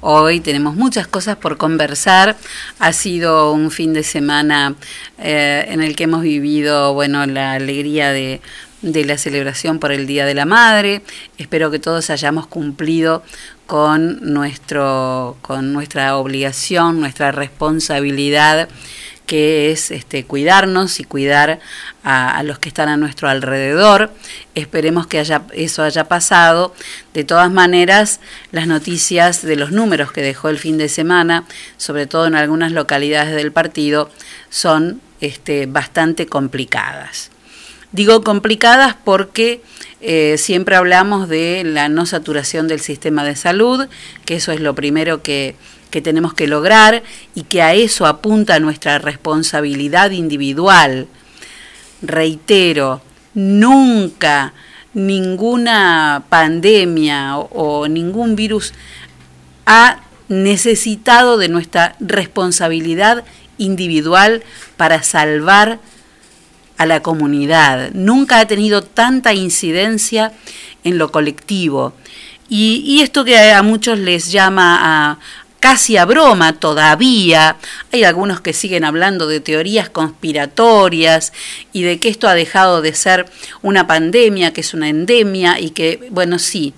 Hoy tenemos muchas cosas por conversar. Ha sido un fin de semana eh, en el que hemos vivido, bueno, la alegría de, de la celebración por el Día de la Madre. Espero que todos hayamos cumplido con, nuestro, con nuestra obligación, nuestra responsabilidad que es este, cuidarnos y cuidar a, los que están a nuestro alrededor. Esperemos que haya, eso haya pasado. De todas maneras, las noticias de los números que dejó el fin de semana, sobre todo en algunas localidades del partido, son este, bastante complicadas. Digo complicadas porque eh, siempre hablamos de la no saturación del sistema de salud, que eso es lo primero que que tenemos que lograr y que a eso apunta nuestra responsabilidad individual. Reitero, nunca ninguna pandemia o, ningún virus ha necesitado de nuestra responsabilidad individual para salvar a la comunidad. Nunca ha tenido tanta incidencia en lo colectivo. Y, y, esto que a muchos les llama a, casi a broma todavía. Hay algunos que siguen hablando de teorías conspiratorias y de que esto ha dejado de ser una pandemia, que es una endemia y que, bueno, sí,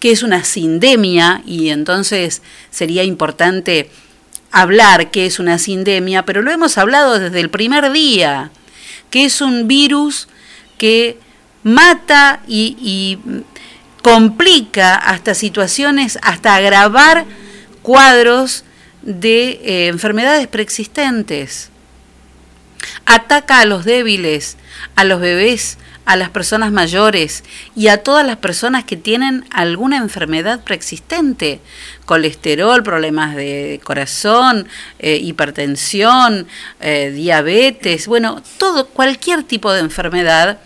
que es una sindemia y entonces sería importante hablar que es una sindemia, pero lo hemos hablado desde el primer día, que es un virus que mata y, y complica hasta situaciones, hasta agravar cuadros de eh, enfermedades preexistentes. Ataca a los débiles, a los bebés, a las personas mayores y a todas las personas que tienen alguna enfermedad preexistente, colesterol, problemas de corazón, eh, hipertensión, eh, diabetes, bueno, todo, cualquier tipo de enfermedad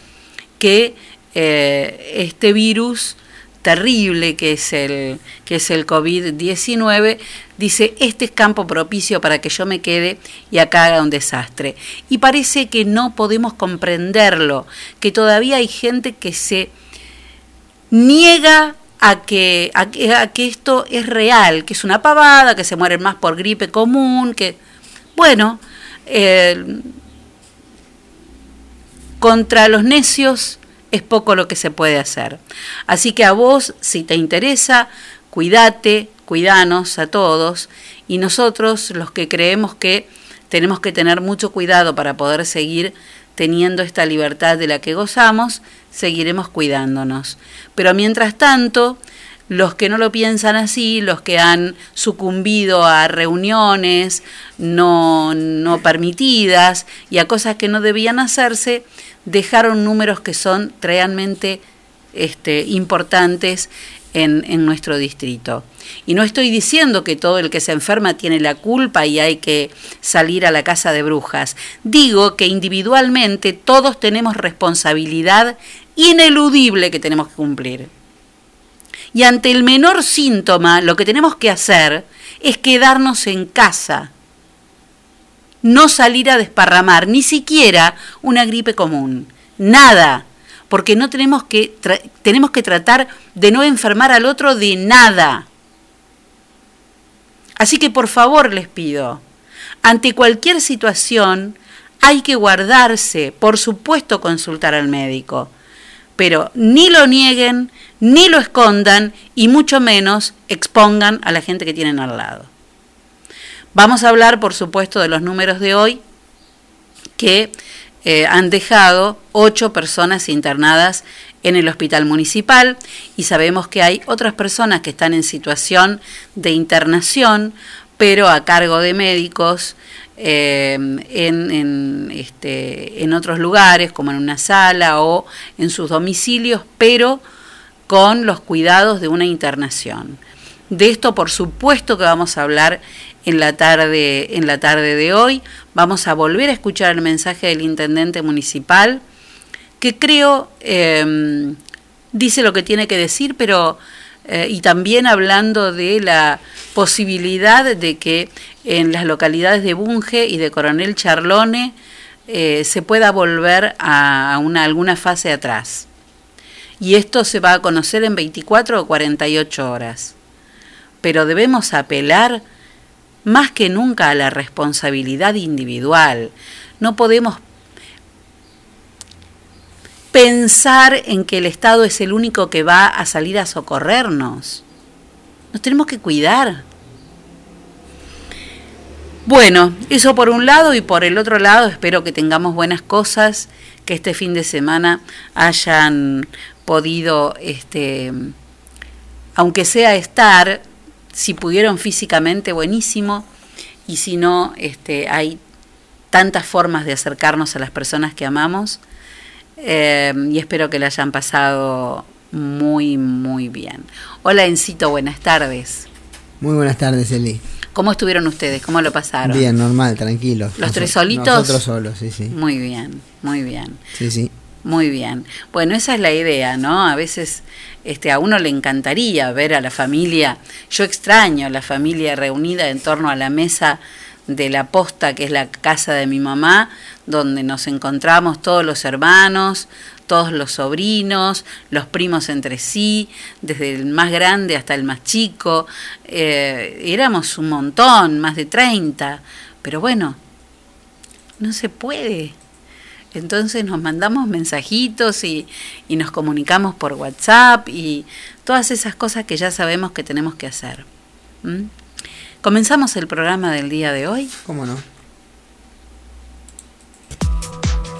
que este virus terrible que es el, que es el COVID-19, dice, este es campo propicio para que yo me quede y acá haga un desastre. Y parece que no podemos comprenderlo, que todavía hay gente que se niega a que, a que, esto es real, que es una pavada, que se mueren más por gripe común, que, bueno, eh, contra los necios es poco lo que se puede hacer. Así que a vos, si te interesa, cuídate, cuidanos a todos y nosotros los que creemos que tenemos que tener mucho cuidado para poder seguir teniendo esta libertad de la que gozamos, seguiremos cuidándonos. Pero mientras tanto, los que no lo piensan así, los que han sucumbido a reuniones no, no permitidas y a cosas que no debían hacerse, dejaron números que son realmente este, importantes en, en, nuestro distrito. Y no estoy diciendo que todo el que se enferma tiene la culpa y hay que salir a la casa de brujas. Digo que individualmente todos tenemos responsabilidad ineludible que tenemos que cumplir. Y ante el menor síntoma, lo que tenemos que hacer es quedarnos en casa no salir a desparramar, ni siquiera una gripe común, nada, porque no tenemos que tenemos que tratar de no enfermar al otro de nada. Así que por favor les pido, ante cualquier situación hay que guardarse, por supuesto consultar al médico, pero ni lo nieguen, ni lo escondan y mucho menos expongan a la gente que tienen al lado. Vamos a hablar, por supuesto, de los números de hoy que eh, han dejado ocho personas internadas en el hospital municipal y sabemos que hay otras personas que están en situación de internación, pero a cargo de médicos en, en, este, en otros lugares, como en una sala o en sus domicilios, pero con los cuidados de una internación. De esto, por supuesto, que vamos a hablar en la tarde, en la tarde de hoy. Vamos a volver a escuchar el mensaje del intendente municipal, que creo em, dice lo que tiene que decir, pero eh, y también hablando de la posibilidad de que en las localidades de Bunge y de Coronel Charlone eh, se pueda volver a una, alguna fase atrás. Y esto se va a conocer en 24 o 48 horas. Pero debemos apelar más que nunca a la responsabilidad individual. No podemos pensar en que el Estado es el único que va a salir a socorrernos. Nos tenemos que cuidar. Bueno, eso por un lado y por el otro lado espero que tengamos buenas cosas, que este fin de semana hayan podido, este, aunque sea estar si pudieron físicamente, buenísimo, y si no, este, hay tantas formas de acercarnos a las personas que amamos, eh, y espero que la hayan pasado muy, muy bien. Hola Encito, buenas tardes. Muy buenas tardes, Eli. ¿Cómo estuvieron ustedes? ¿Cómo lo pasaron? Bien, normal, tranquilo. ¿Los tres solitos? Nosotros solos, sí, sí. Muy bien, muy bien. Sí, sí. Muy bien. Bueno, esa es la idea, ¿no? A veces este, a uno le encantaría ver a la familia. Yo extraño la familia reunida en torno a la mesa de la posta, que es la casa de mi mamá, donde nos encontramos todos los hermanos, todos los sobrinos, los primos entre sí, desde el más grande hasta el más chico. Eh, éramos un montón, más de 30, pero bueno, no se puede entonces nos mandamos mensajitos y, nos comunicamos por WhatsApp y todas esas cosas que ya sabemos que tenemos que hacer. ¿Comenzamos el programa del día de hoy? ¿Cómo no?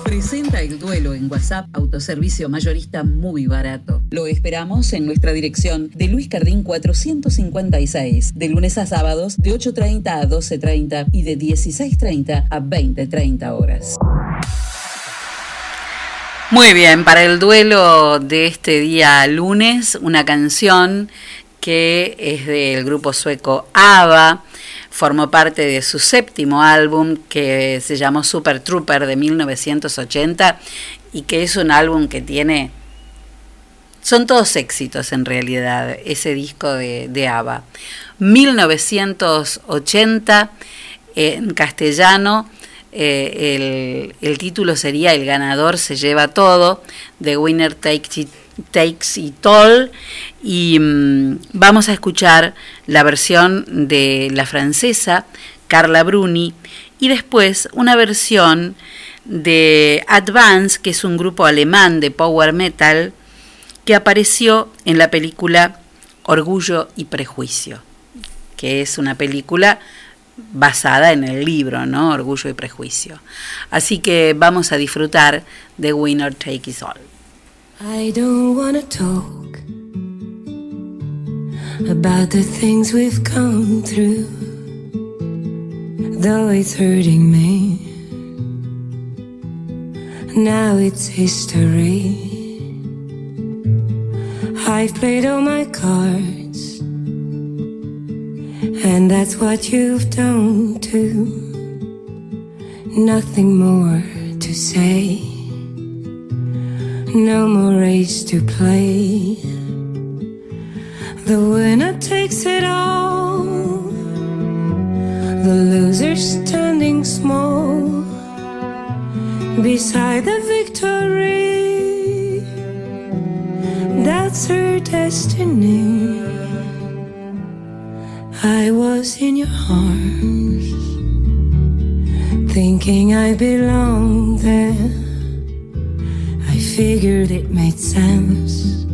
Presenta el duelo en WhatsApp, autoservicio mayorista muy barato. Lo esperamos en nuestra dirección de Luis Cardín 456, de lunes a sábados de 8.30 a 12.30 y de 16.30 a 20.30 horas. Muy bien, para el duelo de este día lunes, una canción que es del grupo sueco ABBA, formó parte de su séptimo álbum que se llamó Super Trooper de 1980 y que es un álbum que tiene son todos éxitos en realidad, ese disco de, de ABBA. 1980 en castellano. Eh, el, título sería El ganador se lleva todo, The Winner Takes It, takes it All. Y mm, vamos a escuchar la versión de la francesa Carla Bruni y después una versión de Advance, que es un grupo alemán de power metal que apareció en la película Orgullo y Prejuicio, que es una película basada en el libro, ¿no? Orgullo y Prejuicio. Así que vamos a disfrutar de Winner Take It All. I don't wanna talk about the things we've come through, though it's hurting me. Now it's history. I've played all my cards, and that's what you've done too. Nothing more to say, no more race to play. The winner takes it all, the loser standing small beside the victory. That's her destiny. I was in your arms, thinking I belonged there. I figured it made sense,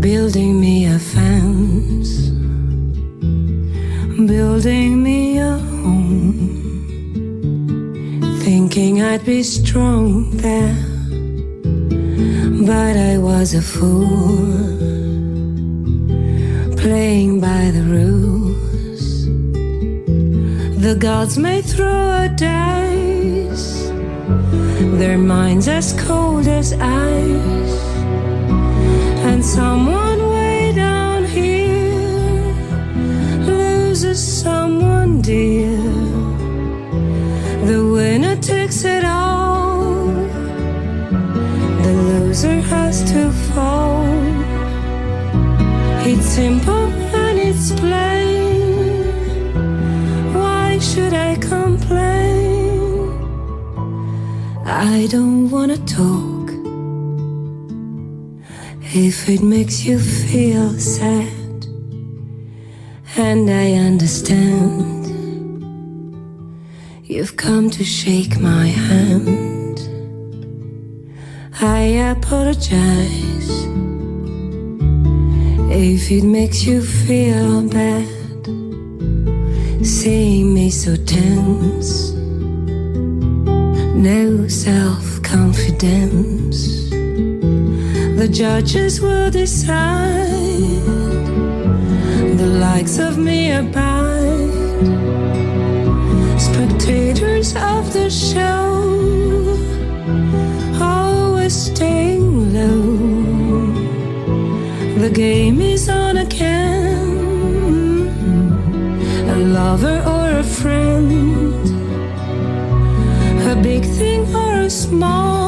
building me a fence, building me a home thinking I'd be strong there. But I was a fool, playing by the rules. The gods may throw a dice, their minds as cold as ice. And someone way down here loses someone dear. The winner takes it all. The loser has to fall. Simple and it's plain. Why should I complain? I don't wanna talk. If it makes you feel sad, and I understand. You've come to shake my hand. I apologize if it makes you feel bad. Seeing me so tense, no self confidence. The judges will decide the likes of me abide spectators of the show always staying The game is on again. A lover or a friend, a big thing or a small.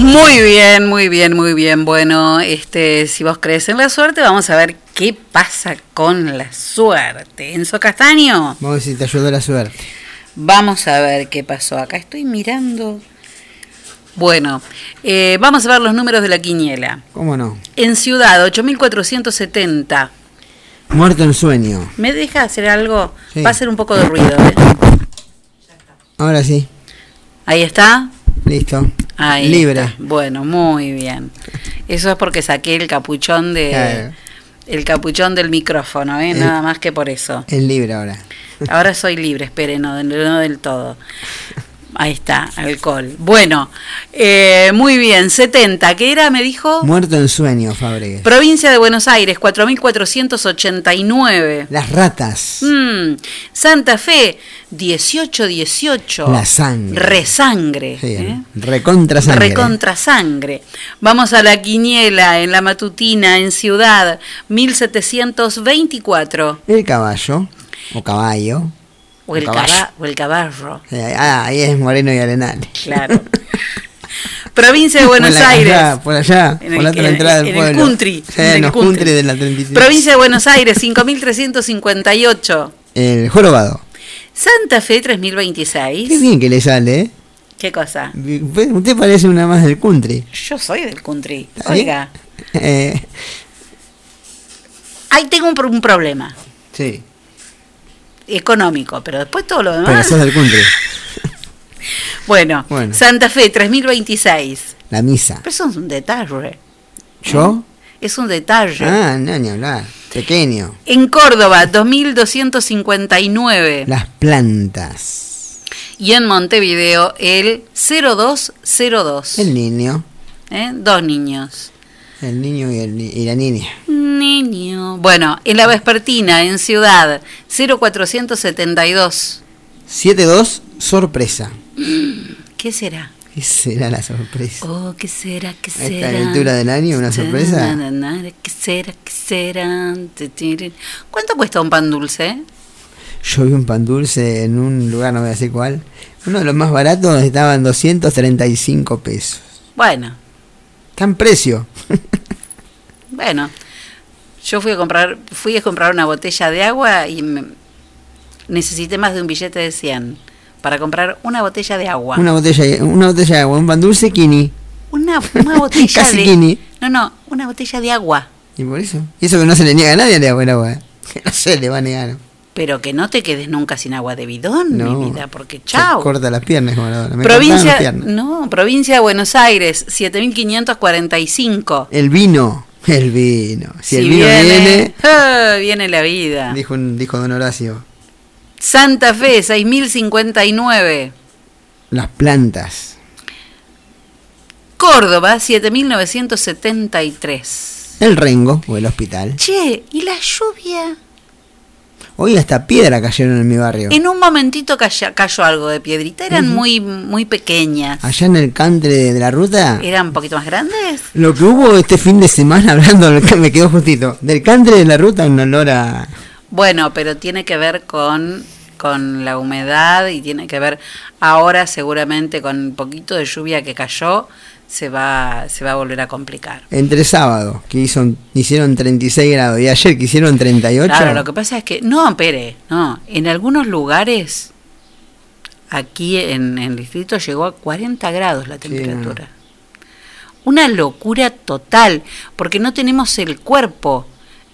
Muy bien, muy bien, muy bien. Bueno, este, si vos crees en la suerte, vamos a ver qué pasa con la suerte. Enzo Castaño, Vamos a ver si te ayudó la suerte. vamos a ver qué pasó. Acá estoy mirando. Bueno, eh, vamos a ver los números de la quiniela. ¿Cómo no? En Ciudad, 8470. Muerto en sueño. ¿Me deja hacer algo? Sí. Va a hacer un poco de ruido. ¿eh? Ahora sí. Ahí está. Listo. Ahí Libre. está. Bueno, muy bien. Eso es porque saqué el capuchón de Claro. el capuchón del micrófono, ¿eh? El- nada más que por eso. Es libre ahora. Ahora soy libre, espere, no, no del todo. Ahí está, alcohol. Bueno, eh, muy bien, 70, ¿qué era? Me dijo. Muerto en sueño, Fabregues. Provincia de Buenos Aires, 4489. Las ratas. Mm, Santa Fe, 1818. La sangre. Resangre. Sí, ¿eh? Recontra sangre. Recontra sangre. Vamos a la quiniela en la matutina en Ciudad, 1724. El caballo. O caballo. O el, Caballo. caba- o el caballo. Ah, ahí es Moreno y Arenales. Claro. Provincia de Buenos por la- Aires. allá, por allá, En por el- la otra en- entrada del en el pueblo. country, Sí, en el country. country de la 36. Provincia de Buenos Aires, 5358. El jorobado. Santa Fe, Qué 3026. bien que le sale, ¿eh? ¿Qué cosa? Usted parece una más del country. Yo soy del country. Oiga, Eh, ahí tengo un, un problema sí, económico, pero después todo lo pero demás. sos del country. Bueno, Bueno. Santa Fe, 3026. La misa. Pero eso es un detalle. ¿Yo? Es un detalle. Ah, no, ni hablar. Pequeño. En Córdoba, 2259. Las plantas. Y en Montevideo, el 0202. El niño. ¿Eh? Dos niños. El niño y, el, y la niña. Niño. Bueno, en la Vespertina, en Ciudad, 0472. 7-2, sorpresa. ¿Qué será? ¿Qué será la sorpresa? Oh, ¿qué será? ¿Qué A será? esta altura del año, una sorpresa. ¿Qué será? ¿Qué será? ¿Cuánto cuesta un pan dulce? Yo vi un pan dulce en un lugar, no voy a decir cuál. Uno de los más baratos estaba en 235 pesos. Bueno, Está en precio. bueno. Yo fui a comprar, fui a comprar una botella de agua y me- necesité más de un billete de 100 para comprar una botella de agua. Una botella, una botella de agua, un pan dulce, Kini. Una, una botella Casi de. No, no, una botella de agua. Y por eso. Y eso que no se le niega a nadie le agua el agua. ¿eh? Que no se le va a negar. Pero que no te quedes nunca sin agua de bidón, No. mi vida, porque chao. corta las piernas, Maradona. Me Provincia, las piernas. no, provincia de Buenos Aires, 7545. El vino, el vino. Si, el vino viene, viene, ah, viene la vida. dijo, un- dijo Don Horacio, Santa Fe, 6059. las plantas. Córdoba, 7973. El Rengo o el hospital. Che, ¿y la lluvia? Hoy hasta piedra cayeron en mi barrio. En un momentito cayó, cayó algo de piedrita, eran Ujú. muy, muy pequeñas. Allá en el country de la ruta, ¿Eran un poquito más grandes? lo que hubo este fin de semana, hablando, me quedó justito, del country de la ruta en olor a... Bueno, pero tiene que ver con, con la humedad y tiene que ver ahora seguramente con un poquito de lluvia que cayó, se va, se va a volver a complicar. Entre sábado, que hizo, hicieron 36 grados, y ayer que hicieron 38. Claro, lo que pasa es que, no, Pere, no, en algunos lugares, aquí en, en el distrito llegó a 40 grados la temperatura. Una locura total, porque no tenemos el cuerpo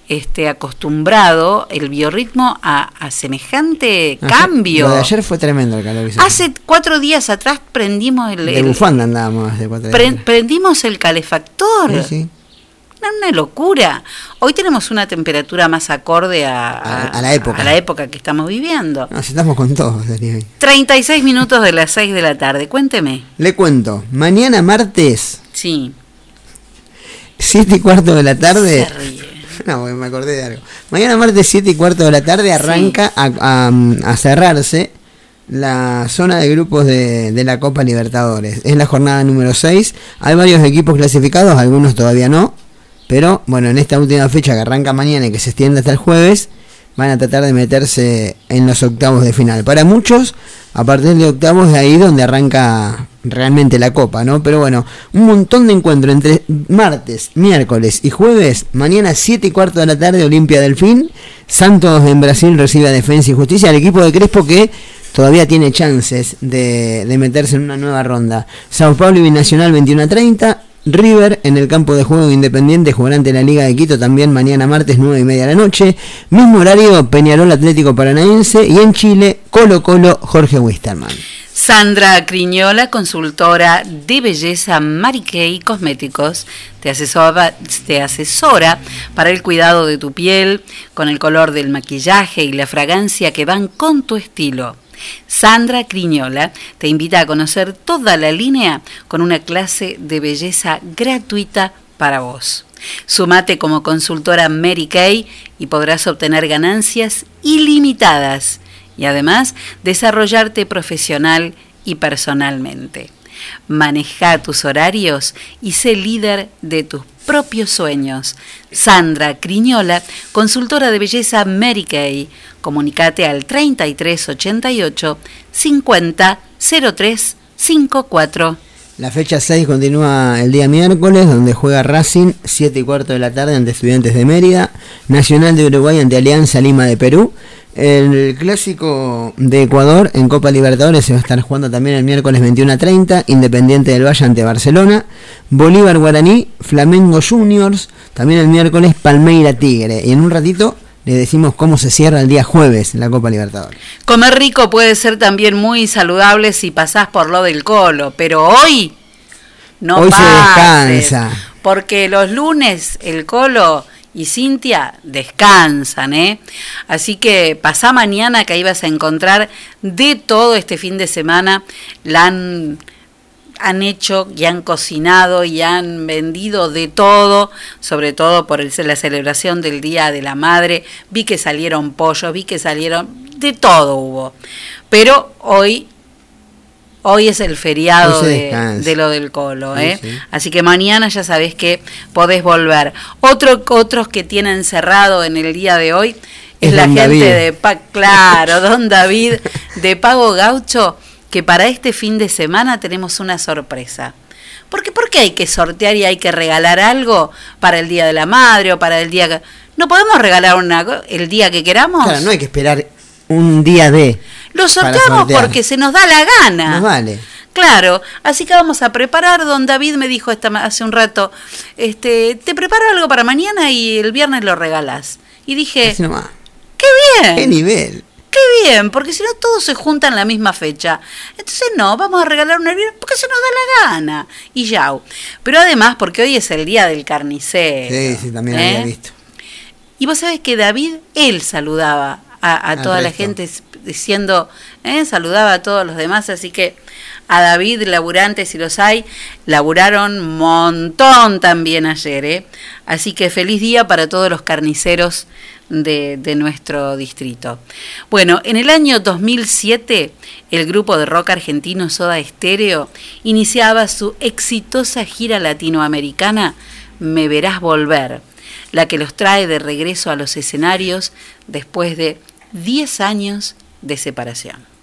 este, acostumbrado, el biorritmo a, a semejante Ayer- cambio. Lo de ayer fue tremendo el calor. Hace cuatro días atrás prendimos el, De el- bufanda andábamos cuatro días. prendimos el calefactor. Sí, sí. Una, una locura. Hoy tenemos una temperatura más acorde a, A- a la época. a la época que estamos viviendo. Nos estamos con todos, Dani, hoy. 36 minutos de las 6 de la tarde. Cuénteme. Le cuento, mañana martes, Sí. 7 y cuarto de la tarde. Se ríe. No, porque me acordé de algo. Mañana martes 7 y cuarto de la tarde arranca a, a- a cerrarse la zona de grupos de, de la Copa Libertadores. Es la jornada número 6. Hay varios equipos clasificados, algunos todavía no. Pero bueno, en esta última fecha que arranca mañana y que se extiende hasta el jueves, van a tratar de meterse en los octavos de final. Para muchos, a partir de octavos de ahí donde arranca realmente la copa, ¿no? Pero bueno, un montón de encuentros entre martes, miércoles y jueves. Mañana 7 y cuarto de la tarde, Olimpia Delfín. Santos en Brasil recibe a Defensa y Justicia, el equipo de Crespo que todavía tiene chances de, de meterse en una nueva ronda. Sao Paulo y Binacional 21 a 30. River en el campo de juego independiente jugará ante la Liga de Quito también mañana martes 9 y media de la noche. Mismo horario Peñarol Atlético Paranaense y en Chile Colo Colo Jorge Wisterman. Sandra Criñola, consultora de belleza Mary Kay Cosméticos, te asesora, te asesora para el cuidado de tu piel con el color del maquillaje y la fragancia que van con tu estilo. Sandra Criñola te invita a conocer toda la línea con una clase de belleza gratuita para vos. Sumate como consultora Mary Kay y podrás obtener ganancias ilimitadas y además desarrollarte profesional y personalmente. Maneja tus horarios y sé líder de tus propios sueños. Sandra Criñola, consultora de belleza Mary Kay. Comunicate al 3388 50 03 54. La fecha 6 continúa el día miércoles, donde juega Racing, 7 y cuarto de la tarde ante Estudiantes de Mérida, Nacional de Uruguay ante Alianza Lima de Perú. El clásico de Ecuador en Copa Libertadores se va a estar jugando también el miércoles 21 a 30, Independiente del Valle ante Barcelona, Bolívar Guaraní, Flamengo Juniors, también el miércoles Palmeira Tigre. Y en un ratito le decimos cómo se cierra el día jueves la Copa Libertadores. Comer rico puede ser también muy saludable si pasás por lo del colo, pero hoy no Hoy se pases, descansa. Porque los lunes el colo y Cintia descansan, ¿eh? Así que pasá mañana que ahí vas a encontrar de todo este fin de semana. La han, han hecho y han cocinado y han vendido de todo, sobre todo por el- la celebración del Día de la Madre. Vi que salieron pollos, vi que salieron, de todo hubo. Pero hoy Hoy es el feriado de, lo del colo, ¿eh? sí. Así que mañana ya sabés que podés volver. Otro, otros que tienen cerrado en el día de hoy es, Es la gente David. de Pa- claro, Don David de Pago Gaucho, que para este fin de semana tenemos una sorpresa. Porque ¿por qué hay que sortear y hay que regalar algo para el Día de la Madre o para el día que no podemos regalar una el día que queramos? Claro, no hay que esperar un día de. Lo sorteamos porque se nos da la gana. Nos vale. Claro, así que vamos a preparar. Don David me dijo esta, hace un rato, este, te preparo algo para mañana y el viernes lo regalas. Y dije. ¡Qué bien! ¡Qué nivel! ¡Qué bien! Porque si no todos se juntan en la misma fecha. Entonces no, vamos a regalar una birra porque se nos da la gana. Y ya. Pero además porque hoy es el día del carnicero. Sí, sí, también ¿eh? había visto. Y vos sabés que David, él saludaba a, toda la gente diciendo, ¿eh? saludaba a todos los demás, así que a David, laburantes si los hay, laburaron montón también ayer, ¿eh? Así que feliz día para todos los carniceros de, nuestro distrito. Bueno, en el año 2007, el grupo de rock argentino Soda Stereo iniciaba su exitosa gira latinoamericana Me Verás Volver, la que los trae de regreso a los escenarios después de 10 años de separación.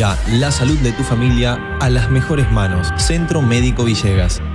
La salud de tu familia a las mejores manos. Centro Médico Villegas.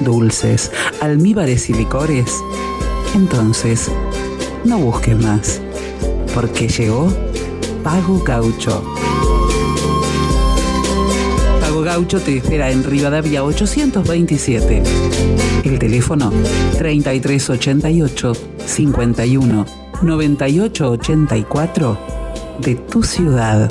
dulces, almíbares y licores, entonces no busques más, porque llegó Pago Gaucho. Pago Gaucho te espera en Rivadavia 827. El teléfono 3388 51 98 84 de tu ciudad.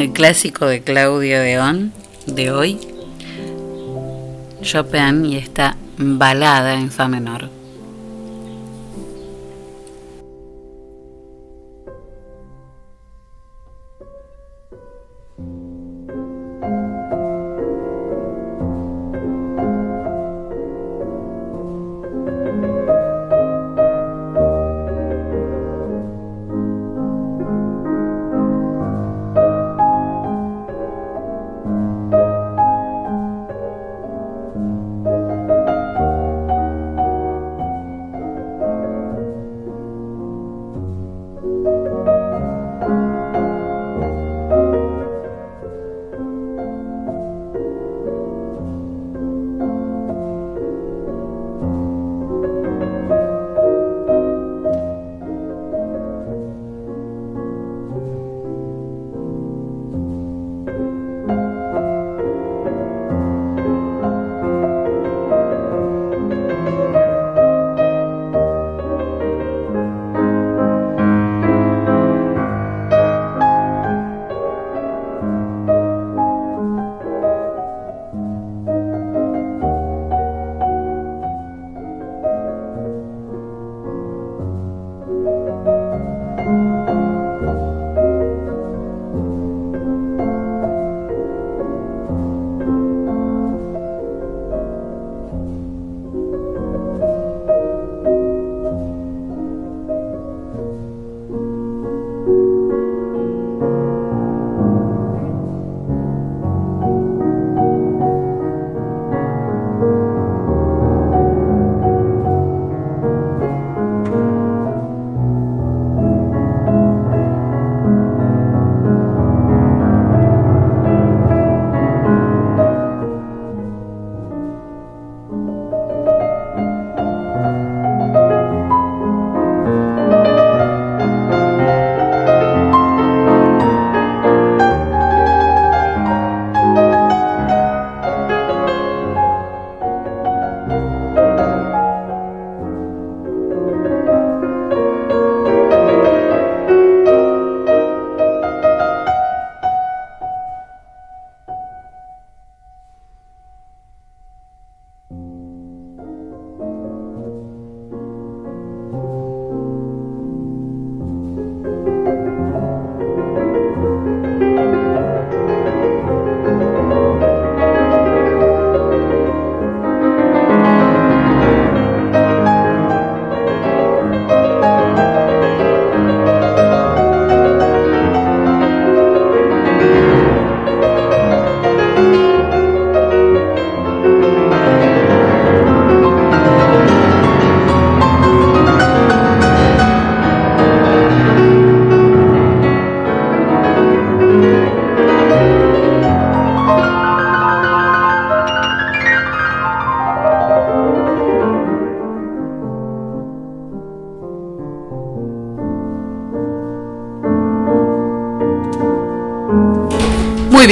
El clásico de Claudio Deón de hoy, Chopin y esta balada en fa menor.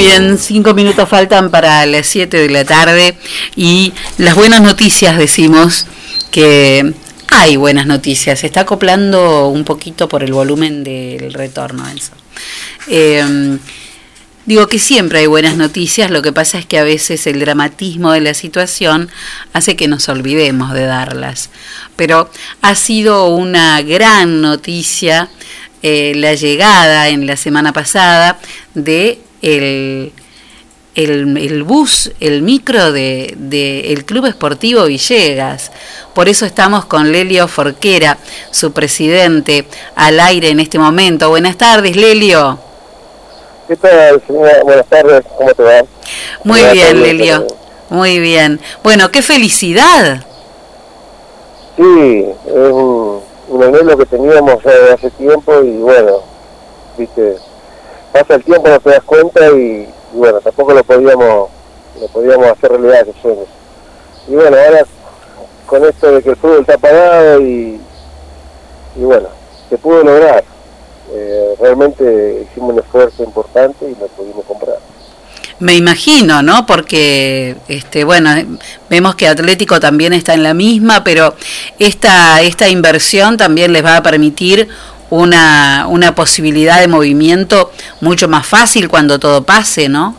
Bien, cinco minutos faltan para las 7 de la tarde y las buenas noticias decimos que Hay buenas noticias, se está acoplando un poquito por el volumen del retorno, Enzo. Eh, digo que siempre hay buenas noticias, lo que pasa es que a veces el dramatismo de la situación hace que nos olvidemos de darlas. Pero ha sido una gran noticia eh, la llegada en la semana pasada de el, el, el bus, el micro de, de el Club Esportivo Villegas. Por eso estamos con Lelio Forquera, su presidente, al aire en este momento. Buenas tardes, Lelio. ¿Qué tal, señora? Buenas tardes, ¿cómo te va? Muy Buenas bien, tardes, Lelio. Muy bien. Bueno, qué felicidad. Sí, es un, un anhelo que teníamos hace tiempo y bueno, viste, pasa el tiempo, no te das cuenta y, bueno, tampoco lo podíamos, lo podíamos hacer realidad esos sueños. Y bueno, ahora con esto de que el fútbol está parado y, y bueno, se pudo lograr. Eh, realmente hicimos un esfuerzo importante y lo pudimos comprar. Me imagino, ¿no? Porque, este, bueno, vemos que Atlético también está en la misma, pero esta, esta inversión también les va a permitir una, una posibilidad de movimiento mucho más fácil cuando todo pase, ¿no?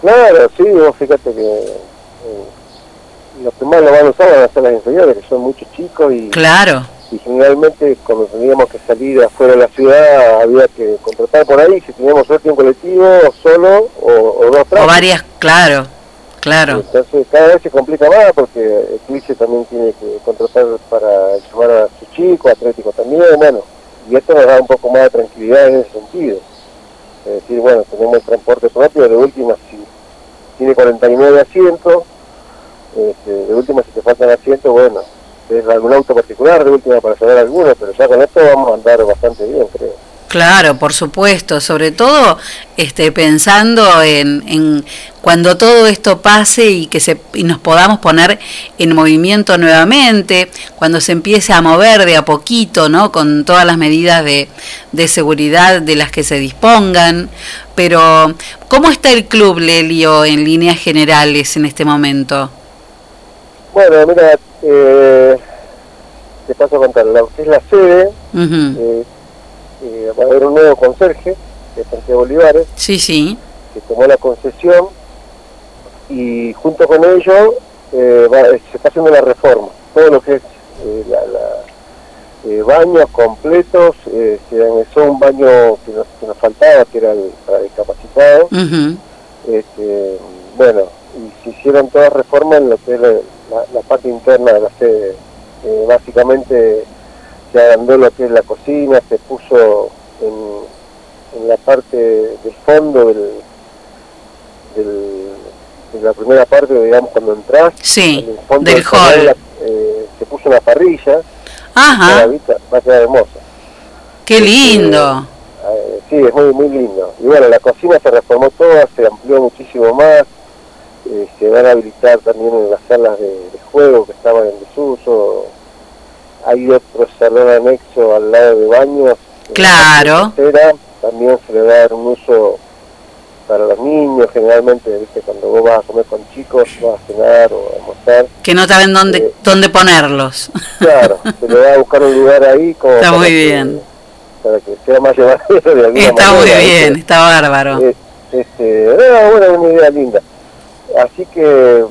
Claro, sí, vos fíjate que eh, los que más lo van a usar van a ser las inferiores, que son muchos chicos y, Claro. y generalmente cuando teníamos que salir afuera de la ciudad había que contratar por ahí, si teníamos suerte un colectivo solo o, o dos O tráficos. varias, claro, claro. Entonces cada vez se complica más porque el Eclipse también tiene que contratar para llevar a sus chicos, Atlético también, bueno, y esto nos da un poco más de tranquilidad en ese sentido. Es decir, bueno, tenemos el transporte propio, de última si tiene 49 asientos, este, de última si te faltan asientos, bueno, es algún auto particular, de última para llevar alguno, pero ya con esto vamos a andar bastante bien, creo. Claro, por supuesto, sobre todo este, pensando en, en cuando todo esto pase y que se, y nos podamos poner en movimiento nuevamente, cuando se empiece a mover de a poquito, ¿no? Con todas las medidas de, de seguridad de las que se dispongan. Pero, ¿cómo está el club, Lelio, en líneas generales en este momento? Bueno, mira, eh, te paso a contar, la, es la sede, eh, eh, va a haber un nuevo conserje, de Santiago Olivares, Sí, sí. que tomó la concesión y junto con ello eh, va- se está haciendo la reforma. Todo lo que es eh, la, la- eh, baños completos, eh, se anexó un baño que nos, que nos faltaba, que era el para discapacitados. Este, bueno, y se hicieron todas reformas en lo que es la, parte interna de la sede. Eh, básicamente se agrandó lo que es la cocina, se puso en, en la parte del fondo del, del- de la primera parte, digamos, cuando entras, Sí, en el fondo del hall. la- eh, se puso una parrilla, Ajá. vista va a quedar hermosa. Qué lindo. Eh, sí, es muy, muy lindo. Y bueno, la cocina se reformó toda, se amplió muchísimo más. eh, se van a habilitar también en las salas de, de juego que estaban en desuso. Hay otro salón anexo al lado de baños. Claro. También se le va a dar un uso para los niños. Generalmente, ¿viste? cuando vos vas a comer con chicos, vas a cenar o a almorzar. Que no saben dónde, Eh, dónde ponerlos. Claro, se le va a buscar un lugar ahí como Está muy que- bien. para que sea más llevadero de alguna Está muy bien, está bárbaro. Eh, este, no, bueno, es una idea linda. Así que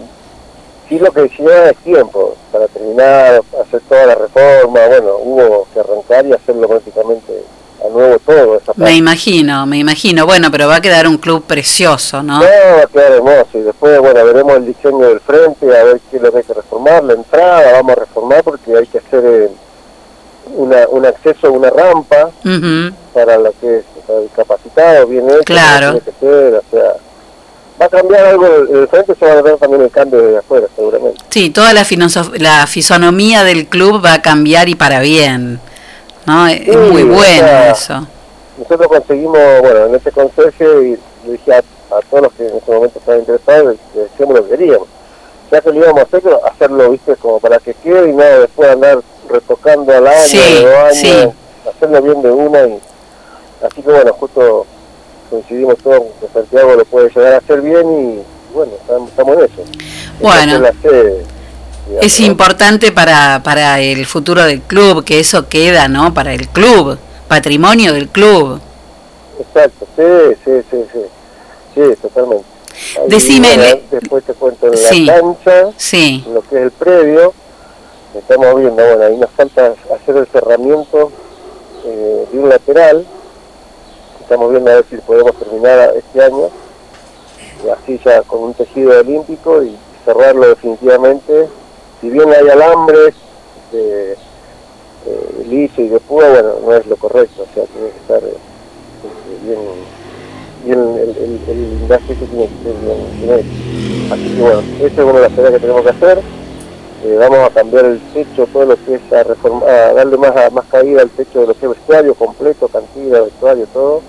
sí lo que decía es tiempo para terminar, hacer toda la reforma, bueno, hubo que arrancar y hacerlo prácticamente a nuevo todo esa Me imagino, me imagino. Bueno, pero va a quedar un club precioso, ¿no? No, va a quedar hermoso y después, bueno, veremos el diseño del frente, a ver qué es lo que hay que reformar, la entrada vamos a reformar porque hay que hacer eh, una, un acceso, una rampa Ujú. para lo que es para discapacitados, bien hecho, Claro. que ser, o sea, va a cambiar algo, el el frente se va a ver también el cambio desde afuera, seguramente. Sí, toda la, la fisonomía del club va a cambiar y para bien. ¿no? Es Sí, muy o bueno sea, eso. Nosotros conseguimos, bueno, en este conserje, y le dije a, a todos los que en ese momento estaban interesados, le decíamos lo que queríamos. Ya que lo íbamos a hacer, hacerlo, viste, como para que quede y no después andar retocando al año, Sí, de dos años, sí. hacerlo bien de una y así que bueno, justo coincidimos todos que Santiago lo puede llegar a hacer bien y bueno, estamos, en eso. Bueno. Es la sede. digamos, Es ¿no? importante para, para el futuro del club, que eso queda, ¿no? Para el club, patrimonio del club. Exacto, sí, sí, sí, sí, sí, totalmente. Ahí, Decime, después te cuento en Sí. la cancha, Sí. lo que es el predio, estamos viendo, bueno, ahí nos falta hacer el cerramiento eh, de un lateral, estamos viendo a ver si podemos terminar este año, así ya con un tejido olímpico y cerrarlo definitivamente, si bien hay alambres de liso y de púa, bueno, no es lo correcto, o sea, tiene que estar este, bien, bien el, el, el blindaje ese tiene que ser bien, bien. Así que bueno, esa es una de las tareas que tenemos que hacer. Eh, vamos a cambiar el techo, todo lo que es a, reforma- a darle más, a- más caída al techo de lo que es vestuario completo, cantina, vestuario, todo.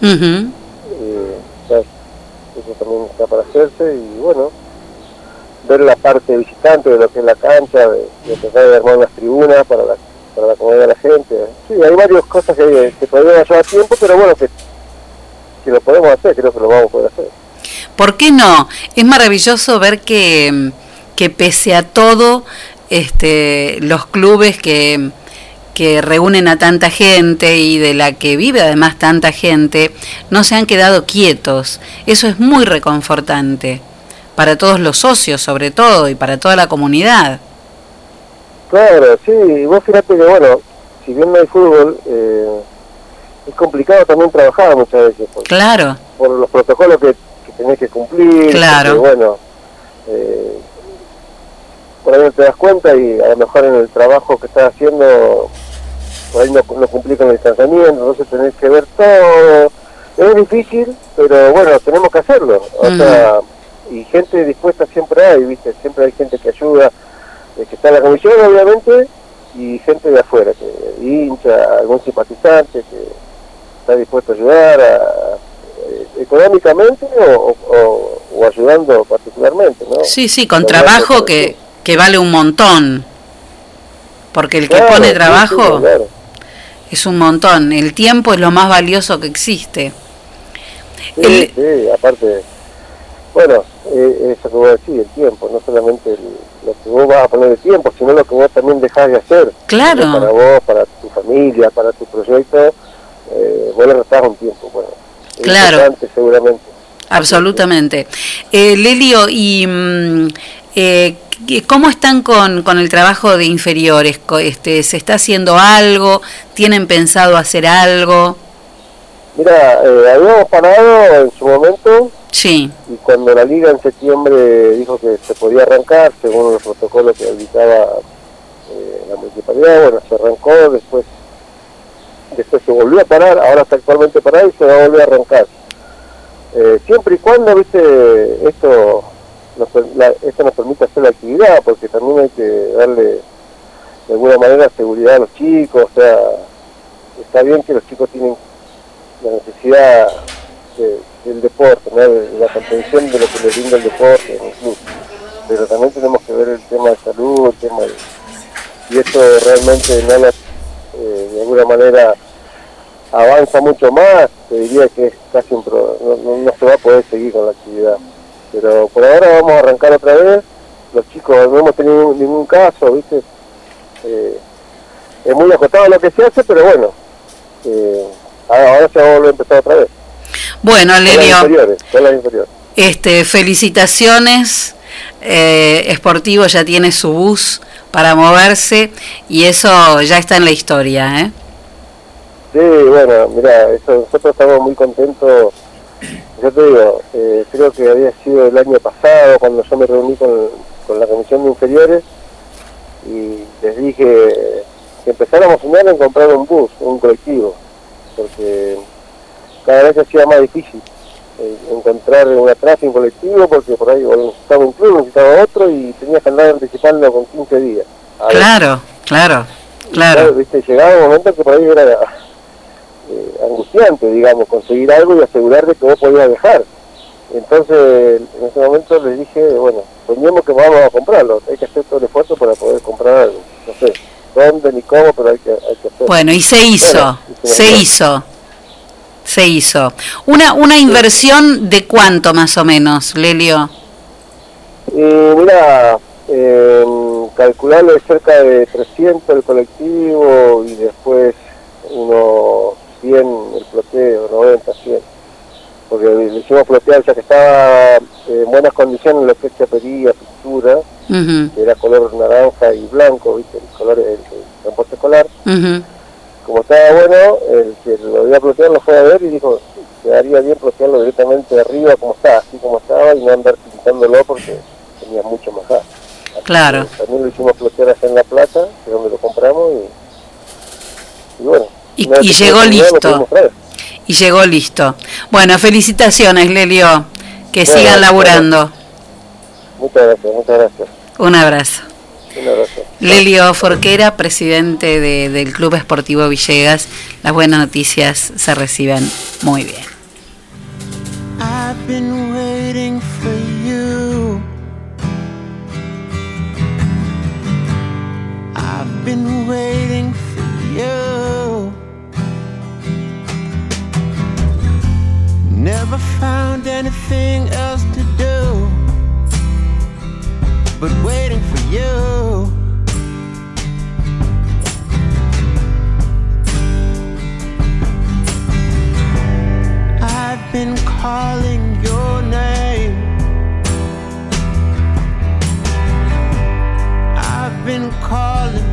Eh, ya eso también está para hacerse y bueno, ver la parte visitante de lo que es la cancha, de, de tratar de armar unas tribunas para la, para la comodidad de la gente. Sí, hay varias cosas que, que todavía llevar tiempo, pero bueno, que si lo podemos hacer, creo que lo vamos a poder hacer. ¿Por qué no? Es maravilloso ver que, que pese a todo, este, los clubes que, que reúnen a tanta gente y de la que vive además tanta gente, no se han quedado quietos. Eso es muy reconfortante para todos los socios sobre todo y para toda la comunidad. Claro, sí, vos fíjate que bueno, si bien no hay fútbol, eh, es complicado también trabajar muchas veces. Por, Claro, por los protocolos que, que tenés que cumplir. Claro. bueno, eh, por ahí no te das cuenta y a lo mejor en el trabajo que estás haciendo, por ahí no, no cumplís con el distanciamiento, entonces tenés que ver todo. Es difícil, pero bueno, tenemos que hacerlo. O sea, y gente dispuesta siempre hay, ¿viste? Siempre hay gente que ayuda, eh, que está en la comisión, obviamente, y gente de afuera, que hincha, algún simpatizante que está dispuesto a ayudar a- eh, económicamente o, o- o ayudando particularmente, ¿no? sí, sí, con trabajo que, que vale un montón. Porque el que Claro, pone trabajo sí, claro. es un montón. El tiempo es lo más valioso que existe. Sí, El- sí, aparte, bueno, eh, eso que vos decís, el tiempo, no solamente el- lo que vos vas a poner de tiempo, sino lo que vos también dejás de hacer. Claro. Para vos, para tu familia, para tu proyecto, eh, vos le restás un tiempo, bueno. es Claro. importante, seguramente. Absolutamente. Eh, Lelio, ¿y mm, eh, cómo están con, con el trabajo de inferiores? Este, ¿Se está haciendo algo? ¿Tienen pensado hacer algo? Mira, eh, habíamos parado en su momento Sí. y cuando la liga en septiembre dijo que se podía arrancar según los protocolos que habilitaba eh, la municipalidad, bueno, se arrancó, después después se volvió a parar, ahora está actualmente parado y se va a volver a arrancar. Eh, siempre y cuando, viste, esto esto nos permite hacer la actividad, porque también hay que darle de alguna manera seguridad a los chicos, o sea, está bien que los chicos tienen la necesidad de- del deporte, la contención de lo que les brinda el deporte en. Pero también tenemos que ver el tema de salud, el tema de... Y esto realmente no la- eh, de alguna manera avanza mucho más, te diría que casi un no- no se va a poder seguir con la actividad. Pero por ahora vamos a arrancar otra vez, los chicos no hemos tenido ningún caso, ¿viste? Eh, es muy acotado lo que se hace, pero bueno, eh, ahora se va a volver a empezar otra vez. Bueno, Lelio, este, felicitaciones. Eh, Sportivo ya tiene su bus para moverse y eso ya está en la historia, ¿eh? Sí, bueno, mira, eso, nosotros estamos muy contentos. Yo te digo, eh, creo que había sido el año pasado cuando yo me reuní con, con la Comisión de Inferiores y les dije que empezáramos a soñar en comprar un bus, un colectivo, porque cada vez hacía más difícil eh, encontrar una traza en colectivo porque por ahí o necesitaba un club, necesitaba otro y tenías que andar anticipando con 15 días. Claro, claro, claro. ¿viste? Llegaba un momento que por ahí era eh, angustiante, digamos, conseguir algo y asegurar de que vos podías dejar. Entonces, en ese momento les dije, bueno, soñemos que vamos a comprarlo, hay que hacer todo el esfuerzo para poder comprar algo. No sé dónde ni cómo, pero hay que, hay que hacer. Bueno, y se hizo, Bueno, y se hizo, se hizo. Una, una inversión de cuánto más o menos, Lelio. Y mira, eh, es cerca de 300 el colectivo y después unos 100 el ploteo, 90, 100. Porque le hicimos plotear ya que estaba eh, en buenas condiciones lo que es chapería, pintura, que era color naranja y blanco, ¿viste? El color del transporte escolar. Como estaba bueno, el que lo iba a plotear lo fue a ver y dijo, quedaría bien plotearlo directamente de arriba como está, así como estaba, y no andar pintándolo porque tenía mucho más gas. Claro. También lo hicimos plotear allá en La Plata, que es donde lo compramos, y, y bueno. Y- llegó listo. Y llegó listo. Bueno, felicitaciones, Lelio. Que Bueno, sigan laburando. Muchas gracias, muchas gracias. Un abrazo. Un abrazo. Lelio Forquera, presidente de- del Club Esportivo Villegas. Las buenas noticias se reciben muy bien. I've been waiting for you. Never found anything else to do but waiting for you. I've been calling your name. I've been calling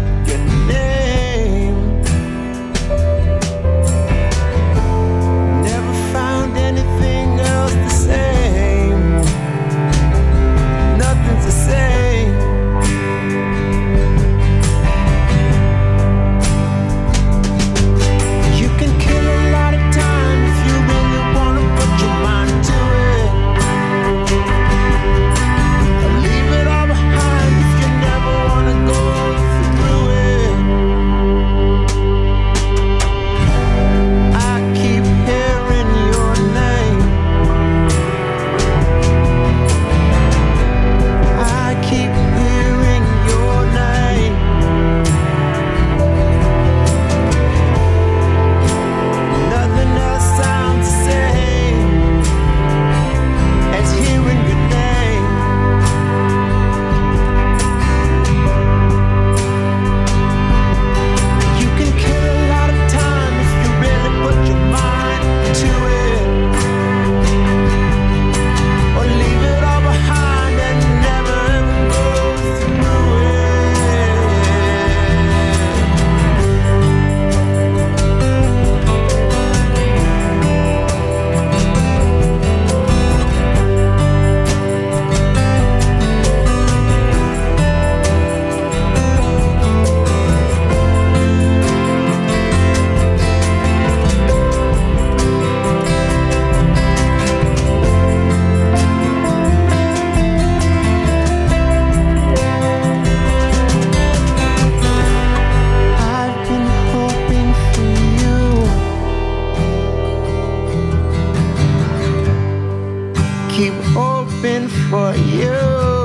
Keep hoping for you.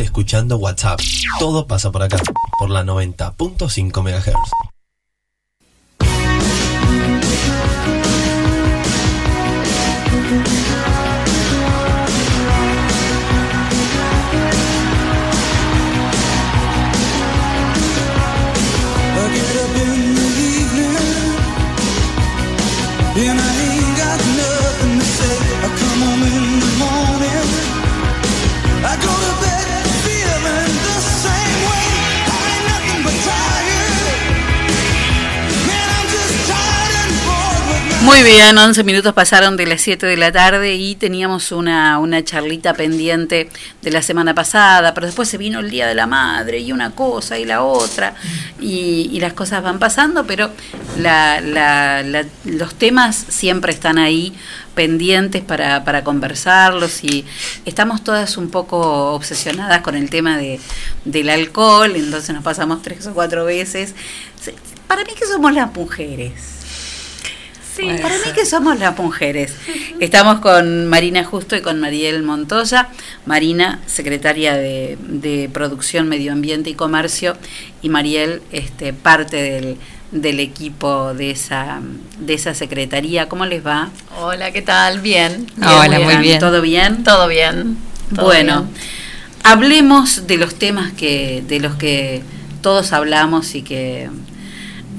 Escuchando WhatsApp. Todo pasa por acá, por la 90.5 MHz. Bien, 11 minutos pasaron de las 7 de la tarde y teníamos una, una charlita pendiente de la semana pasada, pero después se vino el Día de la Madre y una cosa y la otra, y, las cosas van pasando, pero la, la- la- los temas siempre están ahí pendientes para, para conversarlos y estamos todas un poco obsesionadas con el tema de, del alcohol, entonces nos pasamos tres o cuatro veces. Para mí que somos las mujeres. Sí, para mí que somos las mujeres. Estamos con Marina Justo y con Mariel Montoya. Marina, secretaria de, de Producción, Medio Ambiente y Comercio, y Mariel, este, parte del, del equipo de esa, de esa secretaría. ¿Cómo les va? Hola, ¿qué tal? Bien. Hola, muy bien. ¿Todo bien? Todo bien. todo bueno, bien. hablemos de los temas que de los que todos hablamos y que